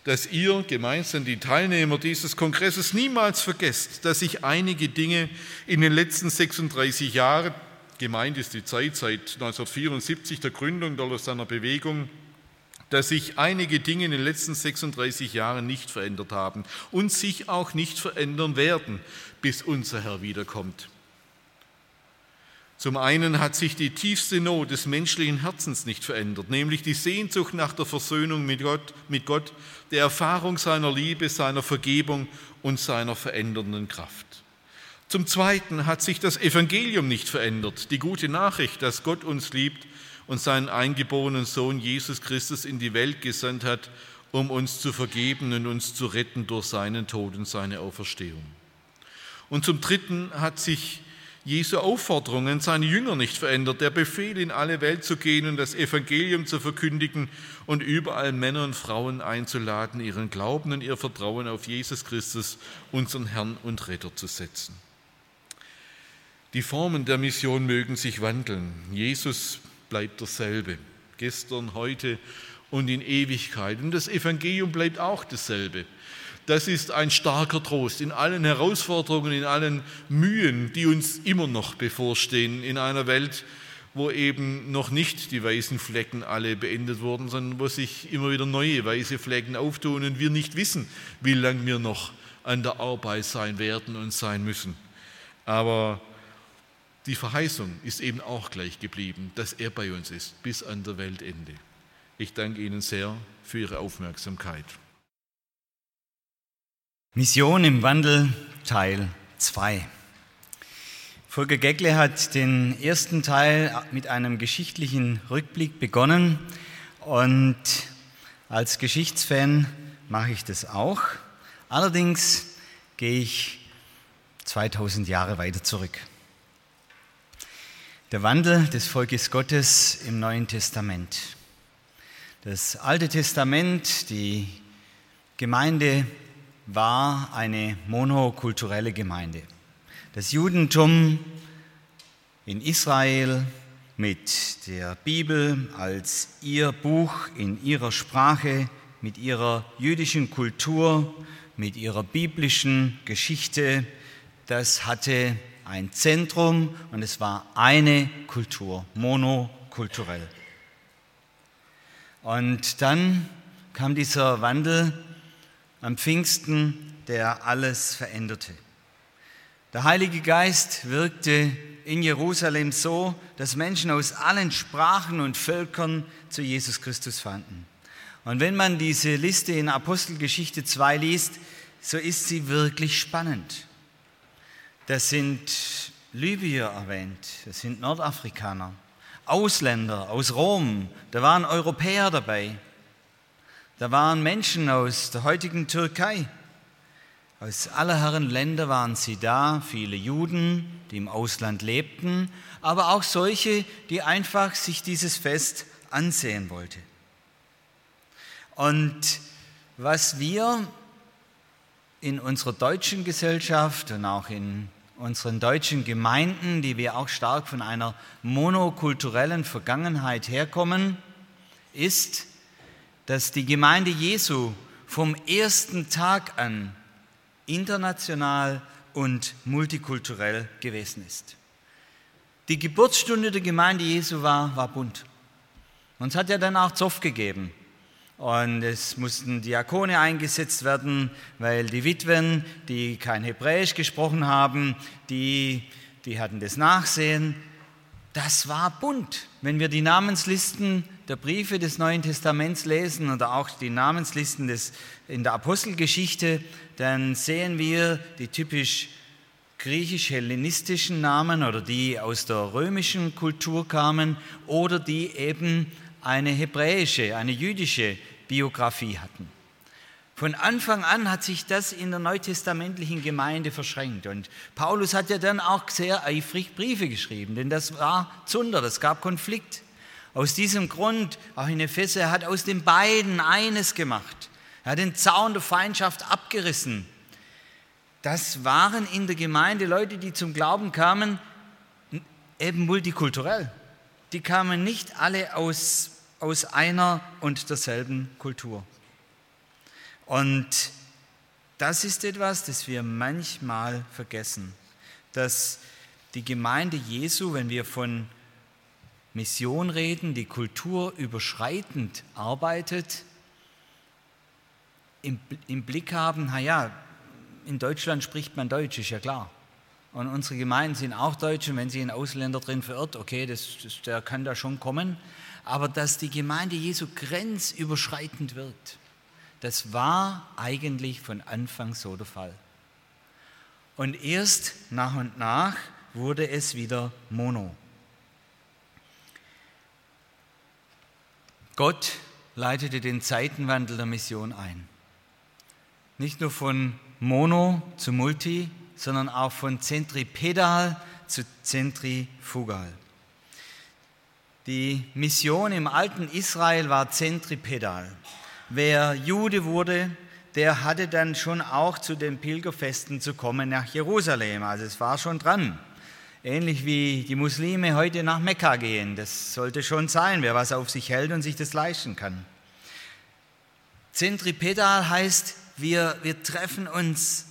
dass ihr gemeinsam die Teilnehmer dieses Kongresses niemals vergesst, dass sich einige Dinge in den letzten 36 Jahren, gemeint ist die Zeit seit 1974 der Gründung der Lausanner Bewegung, dass sich einige Dinge in den letzten 36 Jahren nicht verändert haben und sich auch nicht verändern werden, bis unser Herr wiederkommt. Zum einen hat sich die tiefste Not des menschlichen Herzens nicht verändert, nämlich die Sehnsucht nach der Versöhnung mit Gott, mit Gott, der Erfahrung seiner Liebe, seiner Vergebung und seiner verändernden Kraft. Zum Zweiten hat sich das Evangelium nicht verändert, die gute Nachricht, dass Gott uns liebt und seinen eingeborenen Sohn Jesus Christus in die Welt gesandt hat, um uns zu vergeben und uns zu retten durch seinen Tod und seine Auferstehung. Und zum Dritten hat sich Jesu Aufforderungen seine Jünger nicht verändert. Der Befehl, in alle Welt zu gehen und das Evangelium zu verkündigen und überall Männer und Frauen einzuladen, ihren Glauben und ihr Vertrauen auf Jesus Christus, unseren Herrn und Retter zu setzen. Die Formen der Mission mögen sich wandeln. Jesus bleibt derselbe, gestern, heute und in Ewigkeit. Und das Evangelium bleibt auch dasselbe. Das ist ein starker Trost in allen Herausforderungen, in allen Mühen, die uns immer noch bevorstehen, in einer Welt, wo eben noch nicht die weißen Flecken alle beendet wurden, sondern wo sich immer wieder neue weiße Flecken auftun und wir nicht wissen, wie lange wir noch an der Arbeit sein werden und sein müssen. Aber die Verheißung ist eben auch gleich geblieben, dass er bei uns ist bis an der Weltende. Ich danke Ihnen sehr für Ihre Aufmerksamkeit. Mission im Wandel Teil 2. Volker Geckle hat den ersten Teil mit einem geschichtlichen Rückblick begonnen und als Geschichtsfan mache ich das auch. Allerdings gehe ich 2000 Jahre weiter zurück. Der Wandel des Volkes Gottes im Neuen Testament. Das Alte Testament, die Gemeinde war eine monokulturelle Gemeinde. Das Judentum in Israel mit der Bibel als ihr Buch in ihrer Sprache, mit ihrer jüdischen Kultur, mit ihrer biblischen Geschichte, das hatte ein Zentrum und es war eine Kultur, monokulturell. Und dann kam dieser Wandel am Pfingsten, der alles veränderte. Der Heilige Geist wirkte in Jerusalem so, dass Menschen aus allen Sprachen und Völkern zu Jesus Christus fanden. Und wenn man diese Liste in Apostelgeschichte 2 liest, so ist sie wirklich spannend. Das sind Libyer erwähnt, das sind Nordafrikaner, Ausländer aus Rom, da waren Europäer dabei, da waren Menschen aus der heutigen Türkei. Aus aller Herren Länder waren sie da, viele Juden, die im Ausland lebten, aber auch solche, die einfach sich dieses Fest ansehen wollte. Und was wir in unserer deutschen Gesellschaft und auch in unseren deutschen Gemeinden, die wir auch stark von einer monokulturellen Vergangenheit herkommen, ist, dass die Gemeinde Jesu vom ersten Tag an international und multikulturell gewesen ist. Die Geburtsstunde der Gemeinde Jesu war, war bunt. Und es hat ja dann auch Zoff gegeben. Und es mussten Diakone eingesetzt werden, weil die Witwen, die kein Hebräisch gesprochen haben, die, die hatten das Nachsehen. Das war bunt. Wenn wir die Namenslisten der Briefe des Neuen Testaments lesen oder auch die Namenslisten des, in der Apostelgeschichte, dann sehen wir die typisch griechisch-hellenistischen Namen oder die aus der römischen Kultur kamen oder die eben eine hebräische, eine jüdische Biografie hatten. Von Anfang an hat sich das in der neutestamentlichen Gemeinde verschränkt. Und Paulus hat ja dann auch sehr eifrig Briefe geschrieben, denn das war Zunder, das gab Konflikt. Aus diesem Grund, auch in Epheser, er hat aus den beiden eines gemacht. Er hat den Zaun der Feindschaft abgerissen. Das waren in der Gemeinde Leute, die zum Glauben kamen, eben multikulturell. Die kamen nicht alle aus aus einer und derselben Kultur. Und das ist etwas, das wir manchmal vergessen, dass die Gemeinde Jesu, wenn wir von Mission reden, die kulturüberschreitend arbeitet, im, im Blick haben, naja, in Deutschland spricht man Deutsch, ist ja klar. Und unsere Gemeinden sind auch Deutsch und wenn sich ein Ausländer drin verirrt, okay, das, das, der kann da schon kommen aber dass die Gemeinde Jesu grenzüberschreitend wirkt, das war eigentlich von Anfang so der Fall. Und erst nach und nach wurde es wieder mono. Gott leitete den Zeitenwandel der Mission ein. Nicht nur von mono zu multi, sondern auch von zentripedal zu zentrifugal. Die Mission im alten Israel war zentripedal. Wer Jude wurde, der hatte dann schon auch zu den Pilgerfesten zu kommen nach Jerusalem. Also es war schon dran. Ähnlich wie die Muslime heute nach Mekka gehen. Das sollte schon sein, wer was auf sich hält und sich das leisten kann. Zentripedal heißt, wir, wir treffen uns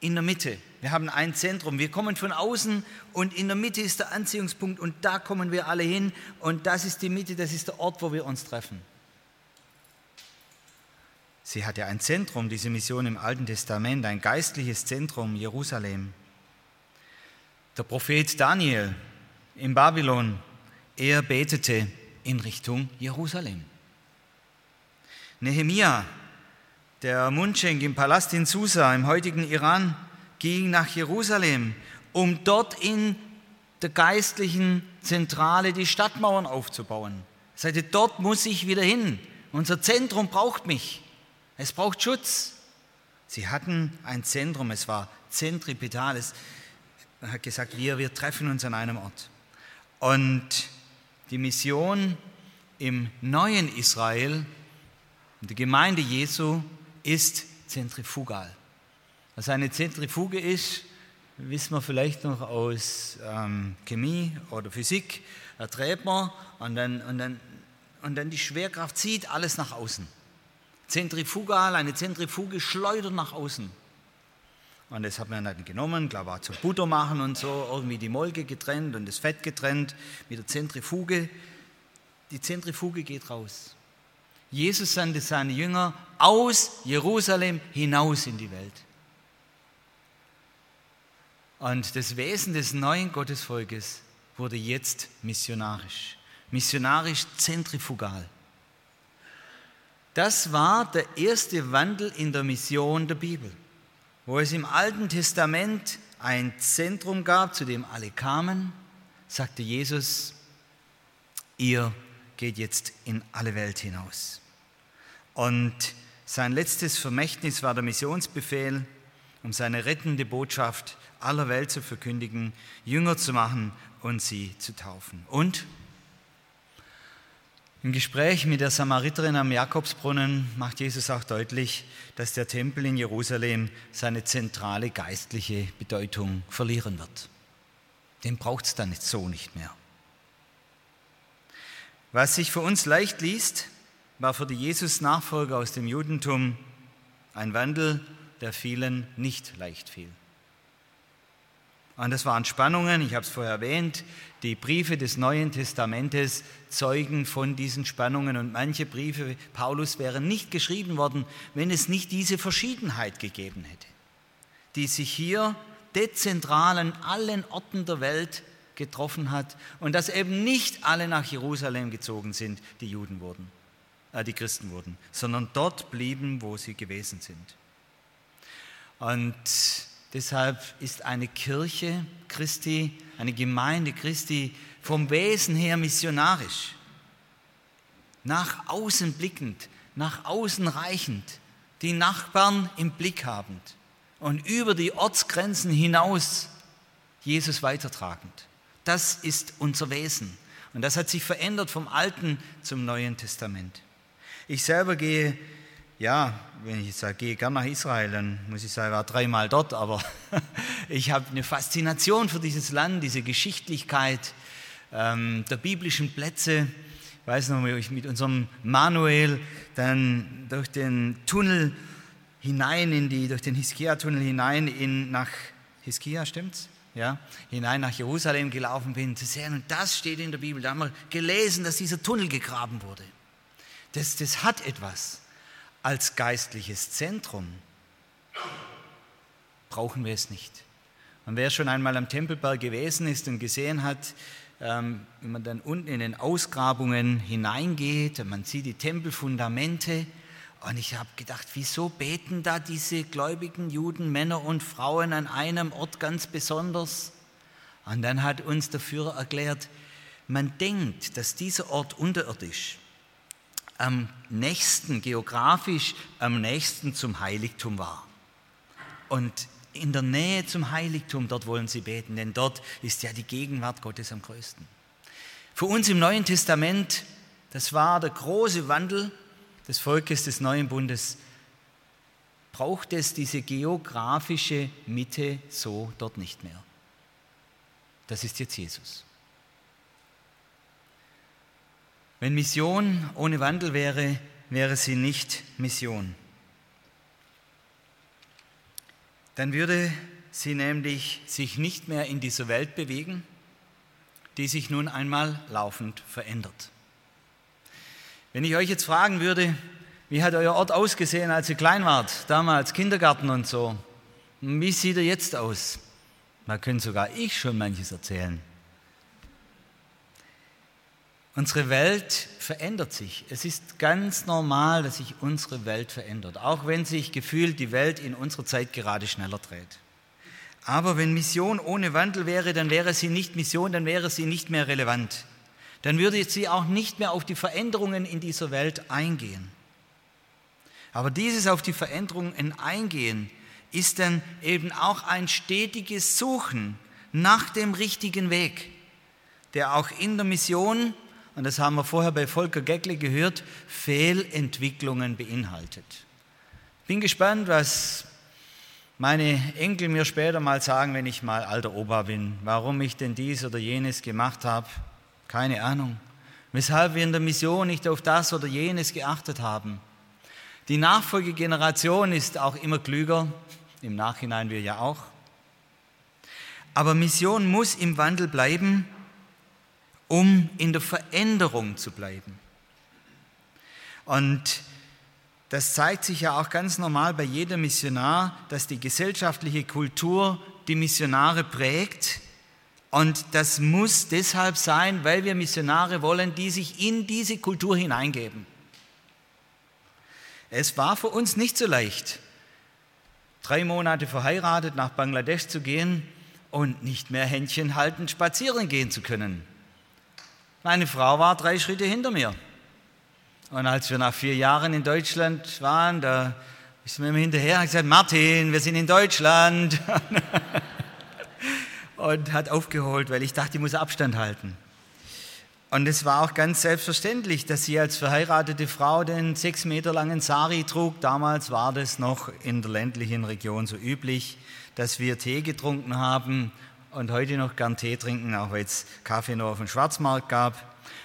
in der Mitte. Wir haben ein Zentrum. Wir kommen von außen und in der Mitte ist der Anziehungspunkt und da kommen wir alle hin und das ist die Mitte, das ist der Ort, wo wir uns treffen. Sie hatte ein Zentrum, diese Mission im Alten Testament, ein geistliches Zentrum, Jerusalem. Der Prophet Daniel in Babylon, er betete in Richtung Jerusalem. Nehemia, der Mundschenk im Palast in Susa im heutigen Iran, ging nach Jerusalem, um dort in der geistlichen Zentrale die Stadtmauern aufzubauen. Er sagte, dort muss ich wieder hin. Unser Zentrum braucht mich. Es braucht Schutz. Sie hatten ein Zentrum, es war zentripedal. Er hat gesagt, wir, wir treffen uns an einem Ort. Und die Mission im neuen Israel, die Gemeinde Jesu, ist zentrifugal. Was eine Zentrifuge ist, wissen wir vielleicht noch aus ähm, Chemie oder Physik. Da dreht man und dann, und, dann, und dann die Schwerkraft zieht alles nach außen. Zentrifugal, eine Zentrifuge schleudert nach außen. Und das hat man dann genommen, glaube auch zum Butter machen und so, irgendwie die Molke getrennt und das Fett getrennt mit der Zentrifuge. Die Zentrifuge geht raus. Jesus sandte seine Jünger aus Jerusalem hinaus in die Welt. Und das Wesen des neuen Gottesvolkes wurde jetzt missionarisch, missionarisch zentrifugal. Das war der erste Wandel in der Mission der Bibel, wo es im Alten Testament ein Zentrum gab, zu dem alle kamen, sagte Jesus, ihr geht jetzt in alle Welt hinaus. Und sein letztes Vermächtnis war der Missionsbefehl, um seine rettende Botschaft aller Welt zu verkündigen, Jünger zu machen und sie zu taufen. Und Im Gespräch mit der Samariterin am Jakobsbrunnen macht Jesus auch deutlich, dass der Tempel in Jerusalem seine zentrale geistliche Bedeutung verlieren wird. Den braucht es dann so nicht mehr. Was sich für uns leicht liest, war für die Jesus-Nachfolger aus dem Judentum ein Wandel, der vielen nicht leicht fiel. Und das waren Spannungen, ich habe es vorher erwähnt, die Briefe des Neuen Testamentes zeugen von diesen Spannungen und manche Briefe Paulus wären nicht geschrieben worden, wenn es nicht diese Verschiedenheit gegeben hätte, die sich hier dezentral an allen Orten der Welt getroffen hat und dass eben nicht alle nach Jerusalem gezogen sind, die Juden wurden, äh, die Christen wurden, sondern dort blieben, wo sie gewesen sind. Und Deshalb ist eine Kirche Christi, eine Gemeinde Christi vom Wesen her missionarisch, nach außen blickend, nach außen reichend, die Nachbarn im Blick habend und über die Ortsgrenzen hinaus Jesus weitertragend. Das ist unser Wesen. Und das hat sich verändert vom Alten zum Neuen Testament. Ich selber gehe ja, wenn ich sage, gehe gerne nach Israel, dann muss ich sagen, ich war dreimal dort, aber ich habe eine Faszination für dieses Land, diese Geschichtlichkeit ähm, der biblischen Plätze. Ich weiß noch, wie ich mit unserem Manuel dann durch den Tunnel hinein in die, durch den Hiskia-Tunnel hinein in, nach Hiskia, stimmt's? Ja, hinein nach Jerusalem gelaufen bin, zu sehen, und das steht in der Bibel. Da haben wir gelesen, dass dieser Tunnel gegraben wurde. Das, das hat etwas als geistliches Zentrum brauchen wir es nicht. Und wer schon einmal am Tempelberg gewesen ist und gesehen hat, ähm, wenn man dann unten in den Ausgrabungen hineingeht und man sieht die Tempelfundamente, und ich habe gedacht, wieso beten da diese gläubigen Juden, Männer und Frauen an einem Ort ganz besonders? Und dann hat uns der Führer erklärt, man denkt, dass dieser Ort unterirdisch am nächsten, geografisch am nächsten zum Heiligtum war. Und in der Nähe zum Heiligtum, dort wollen sie beten, denn dort ist ja die Gegenwart Gottes am größten. Für uns im Neuen Testament, das war der große Wandel des Volkes des neuen Bundes, braucht es diese geografische Mitte so dort nicht mehr. Das ist jetzt Jesus. Wenn Mission ohne Wandel wäre, wäre sie nicht Mission. Dann würde sie nämlich sich nicht mehr in dieser Welt bewegen, die sich nun einmal laufend verändert. Wenn ich euch jetzt fragen würde, wie hat euer Ort ausgesehen, als ihr klein wart, damals Kindergarten und so, wie sieht er jetzt aus? Da können sogar ich schon manches erzählen. Unsere Welt verändert sich. Es ist ganz normal, dass sich unsere Welt verändert, auch wenn sich gefühlt die Welt in unserer Zeit gerade schneller dreht. Aber wenn Mission ohne Wandel wäre, dann wäre sie nicht Mission, dann wäre sie nicht mehr relevant. Dann würde sie auch nicht mehr auf die Veränderungen in dieser Welt eingehen. Aber dieses auf die Veränderungen eingehen ist dann eben auch ein stetiges Suchen nach dem richtigen Weg, der auch in der Mission und das haben wir vorher bei Volker Geckle gehört, Fehlentwicklungen beinhaltet. Bin gespannt, was meine Enkel mir später mal sagen, wenn ich mal alter Opa bin, warum ich denn dies oder jenes gemacht habe. Keine Ahnung. Weshalb wir in der Mission nicht auf das oder jenes geachtet haben. Die Nachfolgegeneration ist auch immer klüger, im Nachhinein wir ja auch. Aber Mission muss im Wandel bleiben um in der Veränderung zu bleiben. Und das zeigt sich ja auch ganz normal bei jedem Missionar, dass die gesellschaftliche Kultur die Missionare prägt. Und das muss deshalb sein, weil wir Missionare wollen, die sich in diese Kultur hineingeben. Es war für uns nicht so leicht, drei Monate verheiratet nach Bangladesch zu gehen und nicht mehr Händchen halten spazieren gehen zu können. Meine Frau war drei Schritte hinter mir. Und als wir nach vier Jahren in Deutschland waren, da ist mir immer hinterher und gesagt, Martin, wir sind in Deutschland. und hat aufgeholt, weil ich dachte, ich muss Abstand halten. Und es war auch ganz selbstverständlich, dass sie als verheiratete Frau den sechs Meter langen Sari trug. Damals war das noch in der ländlichen Region so üblich, dass wir Tee getrunken haben und heute noch gern Tee trinken, auch weil es Kaffee nur auf dem Schwarzmarkt gab.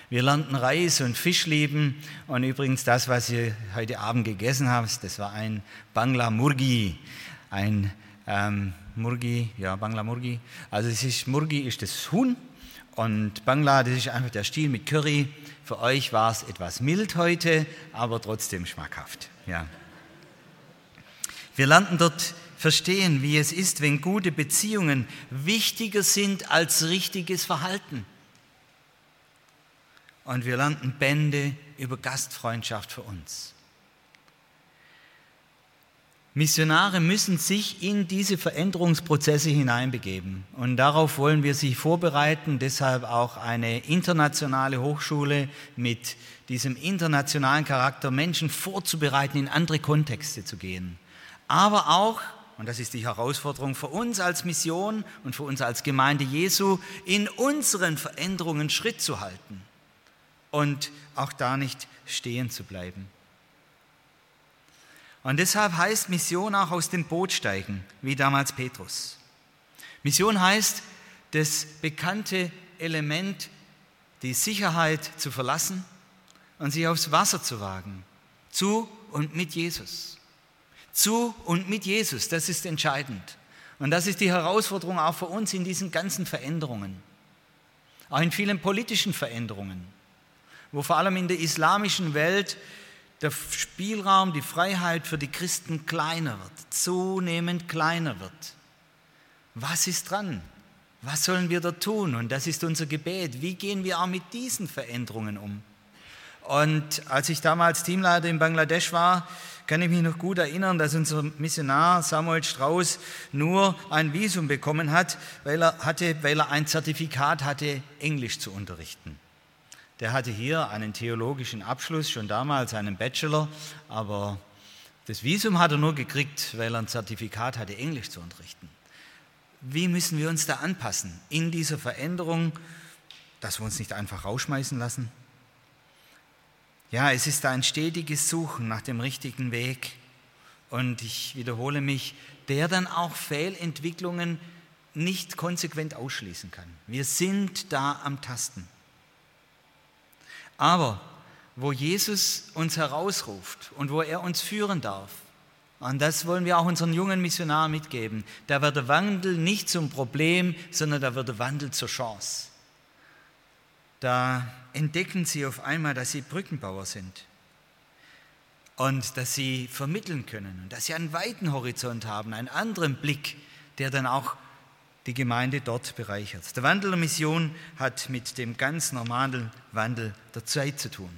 Wir lernten Reis und Fisch lieben und übrigens das, was ihr heute Abend gegessen habt, das war ein Bangla Murgi, ein ähm, Murgi, ja Bangla Murgi. Also es ist Murgi ist das Huhn und Bangla, das ist einfach der Stil mit Curry. Für euch war es etwas mild heute, aber trotzdem schmackhaft. Ja. Wir lernten dort verstehen, wie es ist, wenn gute Beziehungen wichtiger sind als richtiges Verhalten. Und wir lernten Bände über Gastfreundschaft für uns. Missionare müssen sich in diese Veränderungsprozesse hineinbegeben. Und darauf wollen wir sie vorbereiten. Deshalb auch eine internationale Hochschule mit diesem internationalen Charakter, Menschen vorzubereiten, in andere Kontexte zu gehen. Aber auch, und das ist die Herausforderung für uns als Mission und für uns als Gemeinde Jesu, in unseren Veränderungen Schritt zu halten und auch da nicht stehen zu bleiben. Und deshalb heißt Mission auch aus dem Boot steigen, wie damals Petrus. Mission heißt, das bekannte Element, die Sicherheit zu verlassen und sich aufs Wasser zu wagen. Zu und mit Jesus. Zu und mit Jesus, das ist entscheidend. Und das ist die Herausforderung auch für uns in diesen ganzen Veränderungen. Auch in vielen politischen Veränderungen, wo vor allem in der islamischen Welt der Spielraum, die Freiheit für die Christen kleiner wird, zunehmend kleiner wird. Was ist dran? Was sollen wir da tun? Und das ist unser Gebet. Wie gehen wir auch mit diesen Veränderungen um? Und als ich damals Teamleiter in Bangladesch war, kann ich mich noch gut erinnern, dass unser Missionar Samuel Strauß nur ein Visum bekommen hat, weil er, hatte, weil er ein Zertifikat hatte, Englisch zu unterrichten. Der hatte hier einen theologischen Abschluss, schon damals einen Bachelor, aber das Visum hat er nur gekriegt, weil er ein Zertifikat hatte, Englisch zu unterrichten. Wie müssen wir uns da anpassen in dieser Veränderung, dass wir uns nicht einfach rausschmeißen lassen? Ja, es ist ein stetiges Suchen nach dem richtigen Weg. Und ich wiederhole mich, der dann auch Fehlentwicklungen nicht konsequent ausschließen kann. Wir sind da am Tasten. Aber wo Jesus uns herausruft und wo er uns führen darf, und das wollen wir auch unseren jungen Missionaren mitgeben, da wird der Wandel nicht zum Problem, sondern da wird der Wandel zur Chance. Da entdecken sie auf einmal, dass sie Brückenbauer sind und dass sie vermitteln können und dass sie einen weiten Horizont haben, einen anderen Blick, der dann auch die Gemeinde dort bereichert. Der Wandel der Mission hat mit dem ganz normalen Wandel der Zeit zu tun.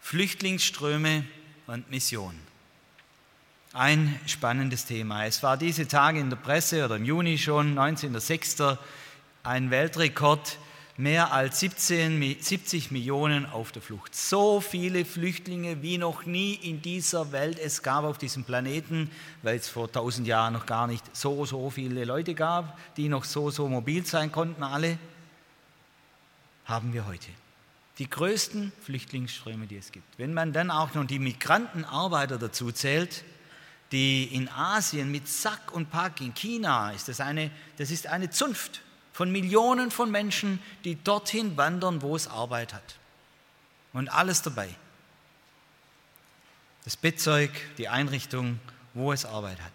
Flüchtlingsströme und Mission. Ein spannendes Thema. Es war diese Tage in der Presse oder im Juni schon, 19.06., ein Weltrekord mehr als 17, 70 Millionen auf der Flucht. So viele Flüchtlinge wie noch nie in dieser Welt es gab auf diesem Planeten, weil es vor 1000 Jahren noch gar nicht so, so viele Leute gab, die noch so, so mobil sein konnten, alle, haben wir heute. Die größten Flüchtlingsströme, die es gibt. Wenn man dann auch noch die Migrantenarbeiter dazu zählt, die in Asien mit Sack und Pack, in China ist das eine, das ist eine Zunft von Millionen von Menschen, die dorthin wandern, wo es Arbeit hat. Und alles dabei. Das Bettzeug, die Einrichtung, wo es Arbeit hat.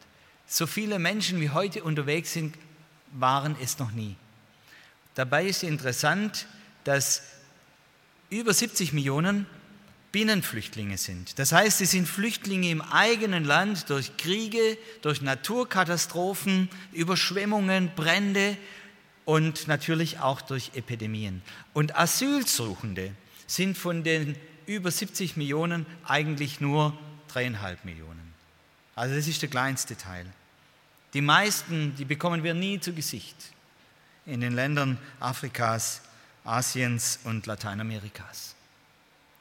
So viele Menschen wie heute unterwegs sind, waren es noch nie. Dabei ist interessant, dass über 70 Millionen Binnenflüchtlinge sind. Das heißt, sie sind Flüchtlinge im eigenen Land durch Kriege, durch Naturkatastrophen, Überschwemmungen, Brände und natürlich auch durch Epidemien. Und Asylsuchende sind von den über 70 Millionen eigentlich nur dreieinhalb Millionen. Also das ist der kleinste Teil. Die meisten, die bekommen wir nie zu Gesicht in den Ländern Afrikas, Asiens und Lateinamerikas.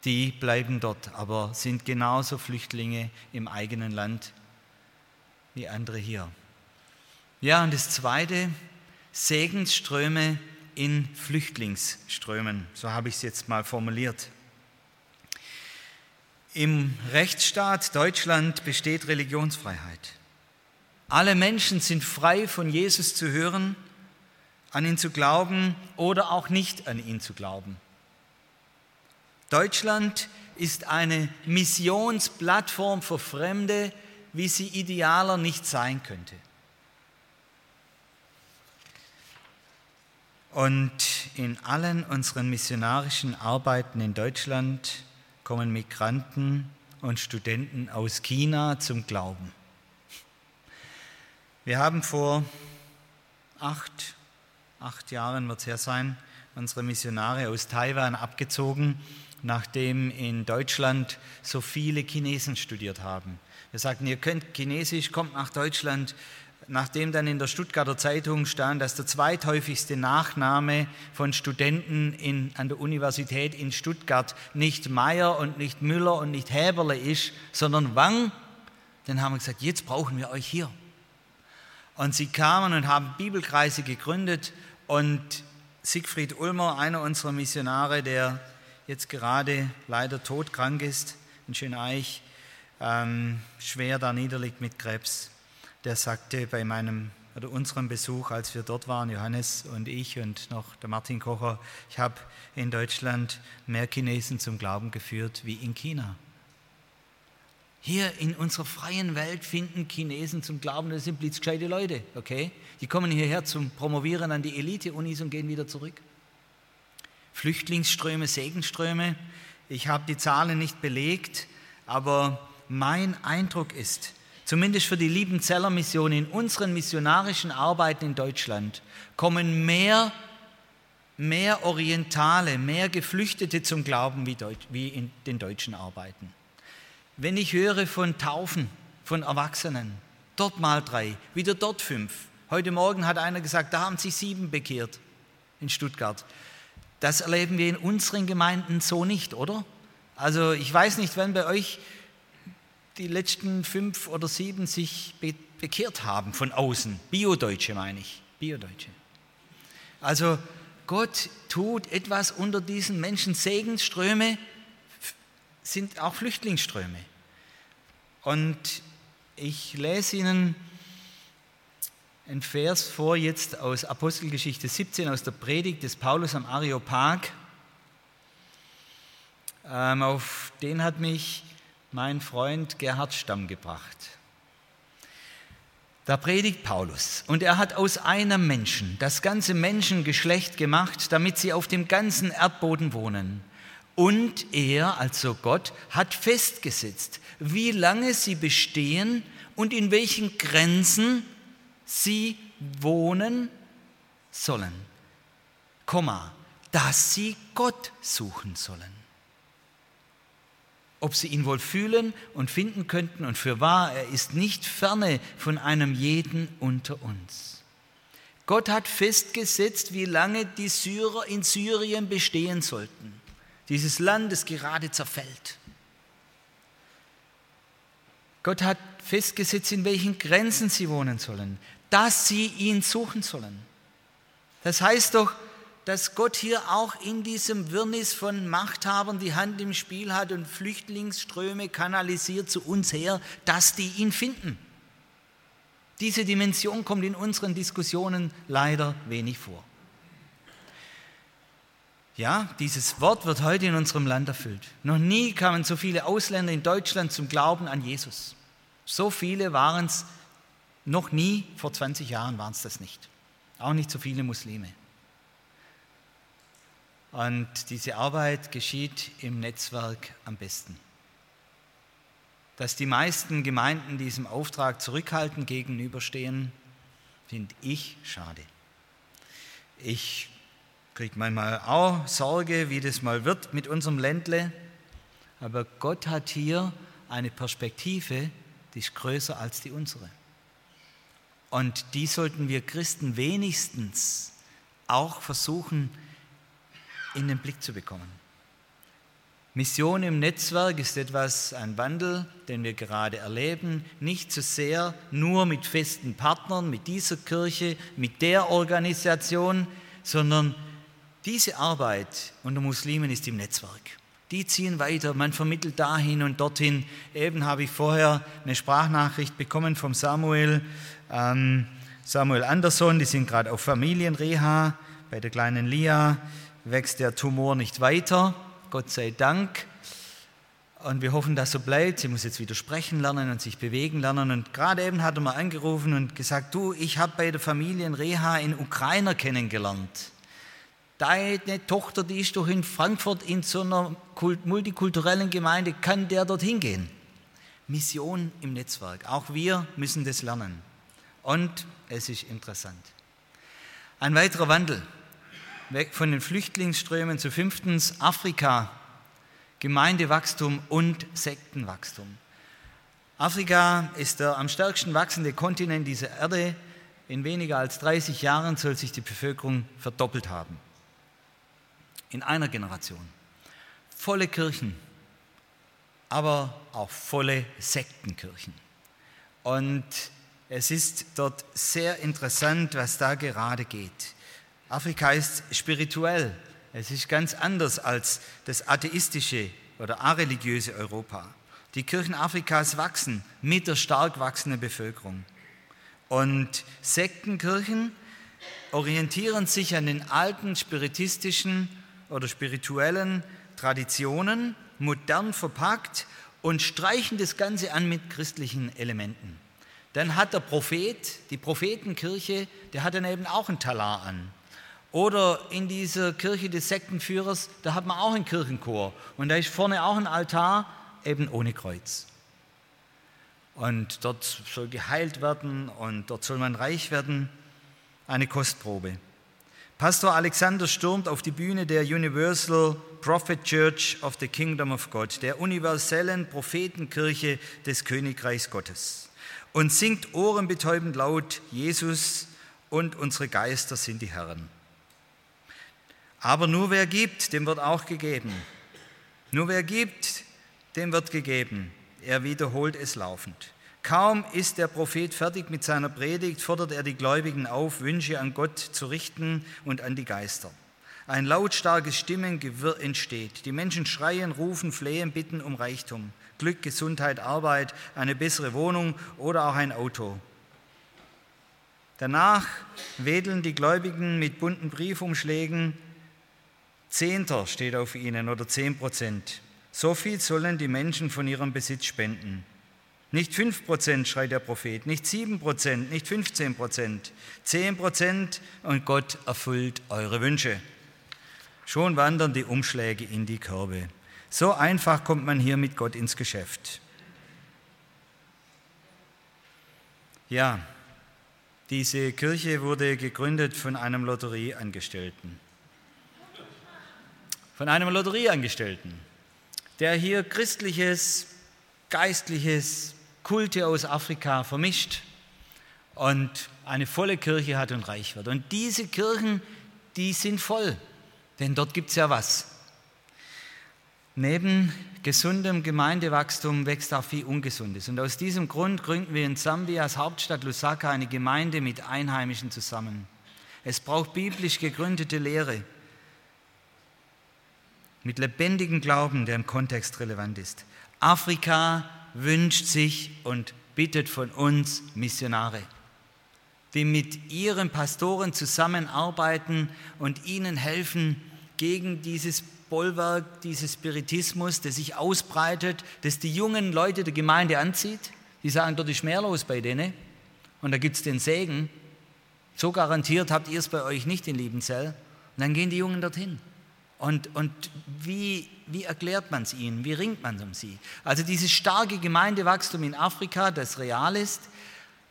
Die bleiben dort, aber sind genauso Flüchtlinge im eigenen Land wie andere hier. Ja, und das Zweite, Segensströme in Flüchtlingsströmen. So habe ich es jetzt mal formuliert. Im Rechtsstaat Deutschland besteht Religionsfreiheit. Alle Menschen sind frei, von Jesus zu hören, an ihn zu glauben oder auch nicht an ihn zu glauben. Deutschland ist eine Missionsplattform für Fremde, wie sie idealer nicht sein könnte. Und in allen unseren missionarischen Arbeiten in Deutschland kommen Migranten und Studenten aus China zum Glauben. Wir haben vor acht, acht Jahren, wird es her sein, unsere Missionare aus Taiwan abgezogen nachdem in Deutschland so viele Chinesen studiert haben. Wir sagten, ihr könnt Chinesisch, kommt nach Deutschland. Nachdem dann in der Stuttgarter Zeitung stand, dass der zweithäufigste Nachname von Studenten in, an der Universität in Stuttgart nicht Meier und nicht Müller und nicht Häberle ist, sondern Wang, dann haben wir gesagt, jetzt brauchen wir euch hier. Und sie kamen und haben Bibelkreise gegründet und Siegfried Ulmer, einer unserer Missionare, der jetzt gerade leider todkrank ist in Schöneich, ähm, schwer da niederliegt mit Krebs, der sagte bei meinem oder unserem Besuch, als wir dort waren, Johannes und ich und noch der Martin Kocher, ich habe in Deutschland mehr Chinesen zum Glauben geführt wie in China. Hier in unserer freien Welt finden Chinesen zum Glauben, das sind blitzgescheite Leute, okay? Die kommen hierher zum Promovieren an die Elite-Unis und gehen wieder zurück. Flüchtlingsströme, Segenströme. Ich habe die Zahlen nicht belegt, aber mein Eindruck ist, zumindest für die Liebenzeller Mission in unseren missionarischen Arbeiten in Deutschland, kommen mehr, mehr Orientale, mehr Geflüchtete zum Glauben wie, Deut wie in den deutschen Arbeiten. Wenn ich höre von Taufen von Erwachsenen, dort mal drei, wieder dort fünf. Heute Morgen hat einer gesagt, da haben sich sieben bekehrt in Stuttgart. Das erleben wir in unseren Gemeinden so nicht, oder? Also ich weiß nicht, wenn bei euch die letzten fünf oder sieben sich bekehrt haben von außen. Biodeutsche meine ich. Biodeutsche. Also Gott tut etwas unter diesen Menschen. Segensströme sind auch Flüchtlingsströme. Und ich lese Ihnen ein Vers vor jetzt aus Apostelgeschichte 17, aus der Predigt des Paulus am Areopag. Ähm, auf den hat mich mein Freund Gerhard Stamm gebracht. Da predigt Paulus und er hat aus einem Menschen das ganze Menschengeschlecht gemacht, damit sie auf dem ganzen Erdboden wohnen. Und er, also Gott, hat festgesetzt, wie lange sie bestehen und in welchen Grenzen sie wohnen sollen. Komma, dass sie Gott suchen sollen. Ob sie ihn wohl fühlen und finden könnten und für wahr, er ist nicht ferne von einem jeden unter uns. Gott hat festgesetzt, wie lange die Syrer in Syrien bestehen sollten. Dieses Land, das gerade zerfällt. Gott hat festgesetzt, in welchen Grenzen sie wohnen sollen dass sie ihn suchen sollen. Das heißt doch, dass Gott hier auch in diesem Wirrnis von Machthabern die Hand im Spiel hat und Flüchtlingsströme kanalisiert zu uns her, dass die ihn finden. Diese Dimension kommt in unseren Diskussionen leider wenig vor. Ja, dieses Wort wird heute in unserem Land erfüllt. Noch nie kamen so viele Ausländer in Deutschland zum Glauben an Jesus. So viele waren es noch nie, vor 20 Jahren waren es das nicht. Auch nicht so viele Muslime. Und diese Arbeit geschieht im Netzwerk am besten. Dass die meisten Gemeinden diesem Auftrag zurückhaltend gegenüberstehen, finde ich schade. Ich kriege manchmal auch Sorge, wie das mal wird mit unserem Ländle. Aber Gott hat hier eine Perspektive, die ist größer als die unsere. Und die sollten wir Christen wenigstens auch versuchen, in den Blick zu bekommen. Mission im Netzwerk ist etwas, ein Wandel, den wir gerade erleben, nicht so sehr nur mit festen Partnern, mit dieser Kirche, mit der Organisation, sondern diese Arbeit unter Muslimen ist im Netzwerk. Die ziehen weiter, man vermittelt dahin und dorthin. Eben habe ich vorher eine Sprachnachricht bekommen vom Samuel, ähm, Samuel Anderson, die sind gerade auf Familienreha. Bei der kleinen Lia wächst der Tumor nicht weiter, Gott sei Dank. Und wir hoffen, dass so bleibt. Sie muss jetzt wieder sprechen lernen und sich bewegen lernen. Und gerade eben hat er mal angerufen und gesagt, du, ich habe bei der Familienreha in Ukrainer kennengelernt. Deine Tochter, die ist doch in Frankfurt in so einer multikulturellen Gemeinde, kann der dorthin gehen? Mission im Netzwerk. Auch wir müssen das lernen. Und es ist interessant. Ein weiterer Wandel. Weg von den Flüchtlingsströmen zu fünftens Afrika Gemeindewachstum und Sektenwachstum. Afrika ist der am stärksten wachsende Kontinent dieser Erde. In weniger als 30 Jahren soll sich die Bevölkerung verdoppelt haben. In einer Generation. Volle Kirchen, aber auch volle Sektenkirchen. Und es ist dort sehr interessant, was da gerade geht. Afrika ist spirituell, es ist ganz anders als das atheistische oder areligiöse Europa. Die Kirchen Afrikas wachsen mit der stark wachsenden Bevölkerung. Und Sektenkirchen orientieren sich an den alten spiritistischen oder spirituellen Traditionen, modern verpackt und streichen das Ganze an mit christlichen Elementen. Dann hat der Prophet, die Prophetenkirche, der hat dann eben auch ein Talar an. Oder in dieser Kirche des Sektenführers, da hat man auch einen Kirchenchor. Und da ist vorne auch ein Altar, eben ohne Kreuz. Und dort soll geheilt werden und dort soll man reich werden. Eine Kostprobe. Pastor Alexander stürmt auf die Bühne der Universal Prophet Church of the Kingdom of God, der universellen Prophetenkirche des Königreichs Gottes, und singt ohrenbetäubend laut, Jesus und unsere Geister sind die Herren. Aber nur wer gibt, dem wird auch gegeben. Nur wer gibt, dem wird gegeben. Er wiederholt es laufend. Kaum ist der Prophet fertig mit seiner Predigt, fordert er die Gläubigen auf, Wünsche an Gott zu richten und an die Geister. Ein lautstarkes Stimmengewirr entsteht. Die Menschen schreien, rufen, flehen, bitten um Reichtum, Glück, Gesundheit, Arbeit, eine bessere Wohnung oder auch ein Auto. Danach wedeln die Gläubigen mit bunten Briefumschlägen Zehnter steht auf ihnen oder zehn Prozent. So viel sollen die Menschen von ihrem Besitz spenden. Nicht fünf Prozent, schreit der Prophet, nicht sieben Prozent, nicht 15 Prozent, zehn Prozent und Gott erfüllt eure Wünsche. Schon wandern die Umschläge in die Körbe. So einfach kommt man hier mit Gott ins Geschäft. Ja, diese Kirche wurde gegründet von einem Lotterieangestellten von einem Lotterieangestellten, der hier christliches, geistliches, Kulte aus Afrika vermischt und eine volle Kirche hat und reich wird. Und diese Kirchen, die sind voll, denn dort gibt es ja was. Neben gesundem Gemeindewachstum wächst auch viel Ungesundes. Und aus diesem Grund gründen wir in Sambias Hauptstadt Lusaka eine Gemeinde mit Einheimischen zusammen. Es braucht biblisch gegründete Lehre mit lebendigem Glauben, der im Kontext relevant ist. Afrika wünscht sich und bittet von uns Missionare, die mit ihren Pastoren zusammenarbeiten und ihnen helfen gegen dieses Bollwerk, dieses Spiritismus, der sich ausbreitet, das die jungen Leute der Gemeinde anzieht. Die sagen, dort ist mehr los bei denen. Und da gibt es den Segen. So garantiert habt ihr es bei euch nicht in Liebenzell. Und dann gehen die Jungen dorthin. Und, und wie, wie erklärt man es ihnen? Wie ringt man um sie? Also dieses starke Gemeindewachstum in Afrika, das real ist,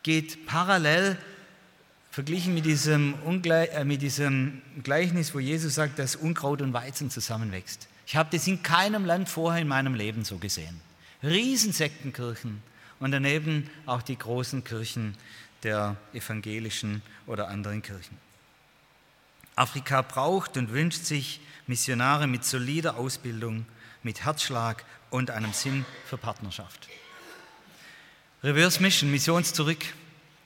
geht parallel verglichen mit diesem, Ungleich, äh, mit diesem Gleichnis, wo Jesus sagt, dass Unkraut und Weizen zusammenwächst. Ich habe das in keinem Land vorher in meinem Leben so gesehen. Riesensektenkirchen und daneben auch die großen Kirchen der evangelischen oder anderen Kirchen. Afrika braucht und wünscht sich Missionare mit solider Ausbildung, mit Herzschlag und einem Sinn für Partnerschaft. Reverse Mission, Missions zurück.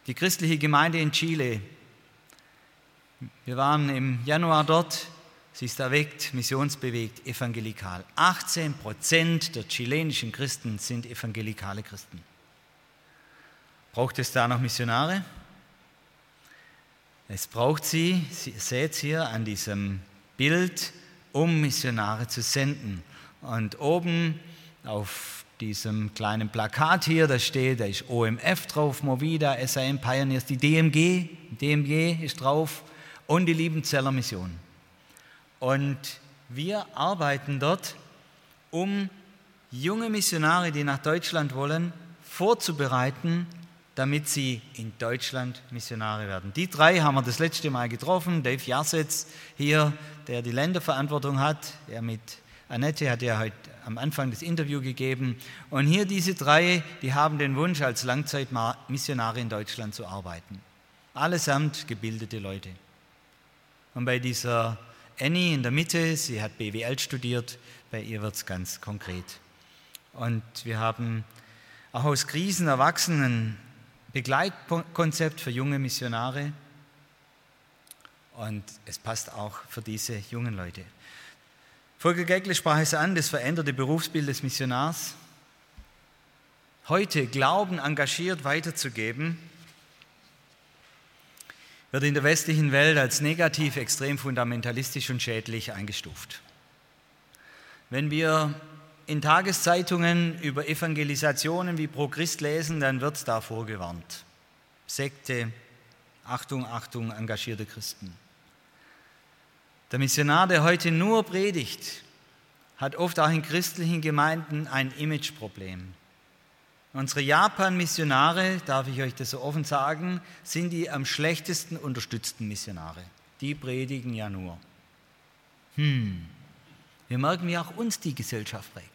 Die christliche Gemeinde in Chile Wir waren im Januar dort. Sie ist erweckt, missionsbewegt, evangelikal. 18 Prozent der chilenischen Christen sind evangelikale Christen. Braucht es da noch Missionare? Es braucht sie, ihr seht hier an diesem Bild, um Missionare zu senden. Und oben auf diesem kleinen Plakat hier, da steht, da ist OMF drauf, Movida, SAM Pioneers, die DMG, DMG ist drauf und die Liebenzeller Mission. Und wir arbeiten dort, um junge Missionare, die nach Deutschland wollen, vorzubereiten, damit sie in Deutschland Missionare werden. Die drei haben wir das letzte Mal getroffen. Dave Jassetz hier, der die Länderverantwortung hat, er mit Annette hat ja heute am Anfang das Interview gegeben. Und hier diese drei, die haben den Wunsch, als Langzeitmissionare in Deutschland zu arbeiten. Allesamt gebildete Leute. Und bei dieser Annie in der Mitte, sie hat BWL studiert, bei ihr wird es ganz konkret. Und wir haben auch aus Krisen erwachsen ein Begleitkonzept für junge Missionare. Und es passt auch für diese jungen Leute. Volker Geckle sprach es an, das veränderte Berufsbild des Missionars. Heute Glauben engagiert weiterzugeben, wird in der westlichen Welt als negativ, extrem fundamentalistisch und schädlich eingestuft. Wenn wir in Tageszeitungen über Evangelisationen wie Pro Christ lesen, dann wird da vorgewarnt. Sekte, Achtung, Achtung, engagierte Christen. Der Missionar, der heute nur predigt, hat oft auch in christlichen Gemeinden ein Imageproblem. Unsere Japan-Missionare, darf ich euch das so offen sagen, sind die am schlechtesten unterstützten Missionare. Die predigen ja nur. Hm, wir merken, wie auch uns die Gesellschaft prägt.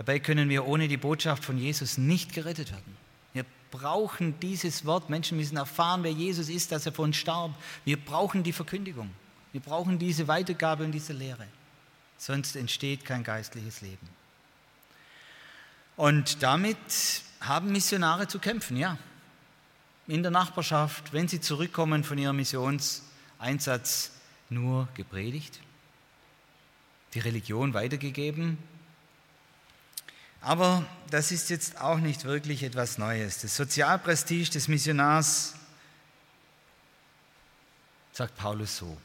Dabei können wir ohne die Botschaft von Jesus nicht gerettet werden. Wir brauchen dieses Wort. Menschen müssen erfahren, wer Jesus ist, dass er von uns starb. Wir brauchen die Verkündigung. Wir brauchen diese Weitergabe und diese Lehre. Sonst entsteht kein geistliches Leben. Und damit haben Missionare zu kämpfen, ja. In der Nachbarschaft, wenn sie zurückkommen von ihrem Missionseinsatz, nur gepredigt, die Religion weitergegeben. Aber das ist jetzt auch nicht wirklich etwas Neues. Das Sozialprestige des Missionars, sagt Paulus so,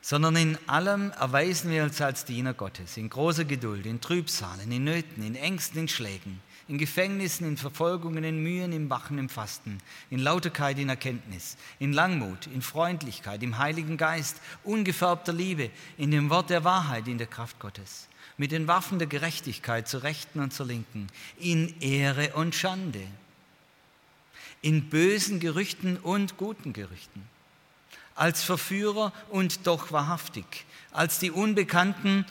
sondern in allem erweisen wir uns als Diener Gottes, in großer Geduld, in Trübsalen, in Nöten, in Ängsten, in Schlägen, in Gefängnissen, in Verfolgungen, in Mühen, im Wachen, im Fasten, in Lauterkeit, in Erkenntnis, in Langmut, in Freundlichkeit, im Heiligen Geist, ungefärbter Liebe, in dem Wort der Wahrheit, in der Kraft Gottes, mit den Waffen der Gerechtigkeit zur Rechten und zur Linken, in Ehre und Schande, in bösen Gerüchten und guten Gerüchten als Verführer und doch wahrhaftig, als die Unbekannten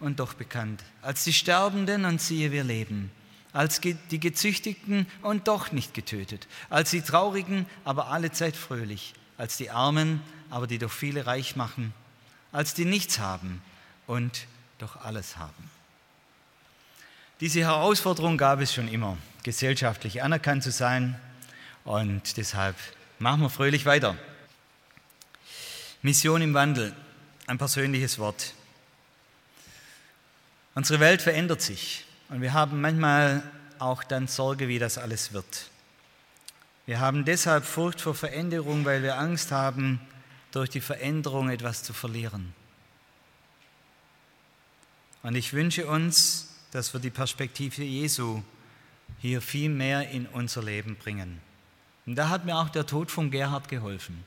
und doch bekannt, als die Sterbenden und siehe wir leben, als die Gezüchtigten und doch nicht getötet, als die Traurigen, aber allezeit fröhlich, als die Armen, aber die doch viele reich machen, als die nichts haben und doch alles haben. Diese Herausforderung gab es schon immer, gesellschaftlich anerkannt zu sein und deshalb machen wir fröhlich weiter. Mission im Wandel, ein persönliches Wort. Unsere Welt verändert sich und wir haben manchmal auch dann Sorge, wie das alles wird. Wir haben deshalb Furcht vor Veränderung, weil wir Angst haben, durch die Veränderung etwas zu verlieren. Und ich wünsche uns, dass wir die Perspektive Jesu hier viel mehr in unser Leben bringen. Und da hat mir auch der Tod von Gerhard geholfen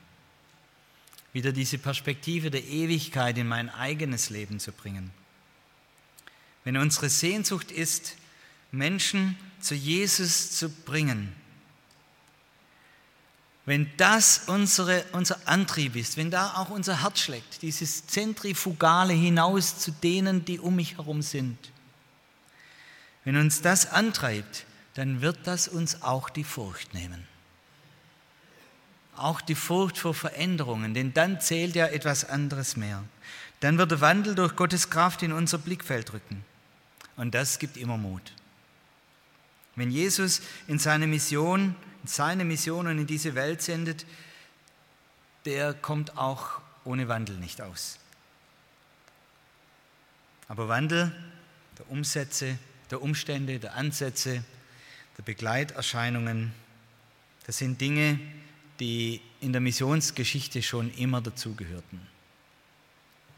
wieder diese Perspektive der Ewigkeit in mein eigenes Leben zu bringen. Wenn unsere Sehnsucht ist, Menschen zu Jesus zu bringen, wenn das unsere, unser Antrieb ist, wenn da auch unser Herz schlägt, dieses Zentrifugale hinaus zu denen, die um mich herum sind, wenn uns das antreibt, dann wird das uns auch die Furcht nehmen auch die Furcht vor Veränderungen, denn dann zählt ja etwas anderes mehr. Dann wird der Wandel durch Gottes Kraft in unser Blickfeld rücken. Und das gibt immer Mut. Wenn Jesus in seine Mission, in seine Mission und in diese Welt sendet, der kommt auch ohne Wandel nicht aus. Aber Wandel der Umsätze, der Umstände, der Ansätze, der Begleiterscheinungen, das sind Dinge, die in der Missionsgeschichte schon immer dazugehörten.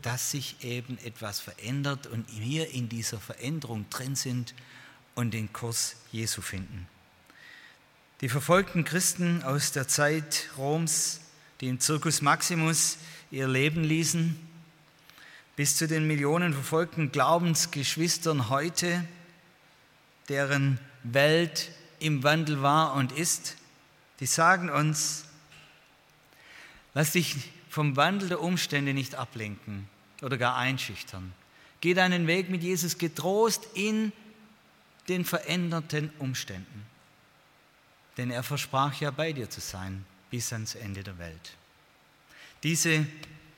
Dass sich eben etwas verändert und wir in dieser Veränderung drin sind und den Kurs Jesu finden. Die verfolgten Christen aus der Zeit Roms, die im Circus Maximus ihr Leben ließen, bis zu den Millionen verfolgten Glaubensgeschwistern heute, deren Welt im Wandel war und ist, die sagen uns, lass dich vom Wandel der Umstände nicht ablenken oder gar einschüchtern. Geh deinen Weg mit Jesus getrost in den veränderten Umständen. Denn er versprach ja bei dir zu sein bis ans Ende der Welt. Diese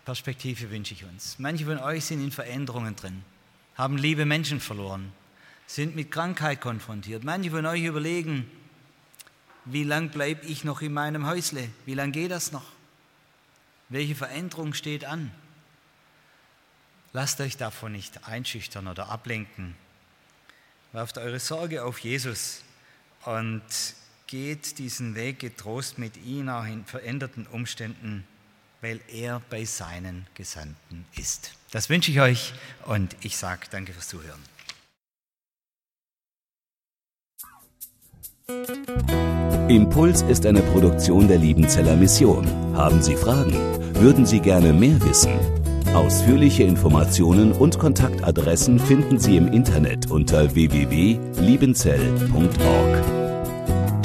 Perspektive wünsche ich uns. Manche von euch sind in Veränderungen drin, haben liebe Menschen verloren, sind mit Krankheit konfrontiert. Manche von euch überlegen, wie lange bleibe ich noch in meinem Häusle? Wie lange geht das noch? Welche Veränderung steht an? Lasst euch davon nicht einschüchtern oder ablenken. Werft eure Sorge auf Jesus und geht diesen Weg getrost mit ihm auch in veränderten Umständen, weil er bei seinen Gesandten ist. Das wünsche ich euch und ich sage danke fürs Zuhören. Impuls ist eine Produktion der Liebenzeller Mission. Haben Sie Fragen? Würden Sie gerne mehr wissen? Ausführliche Informationen und Kontaktadressen finden Sie im Internet unter www.liebenzell.org.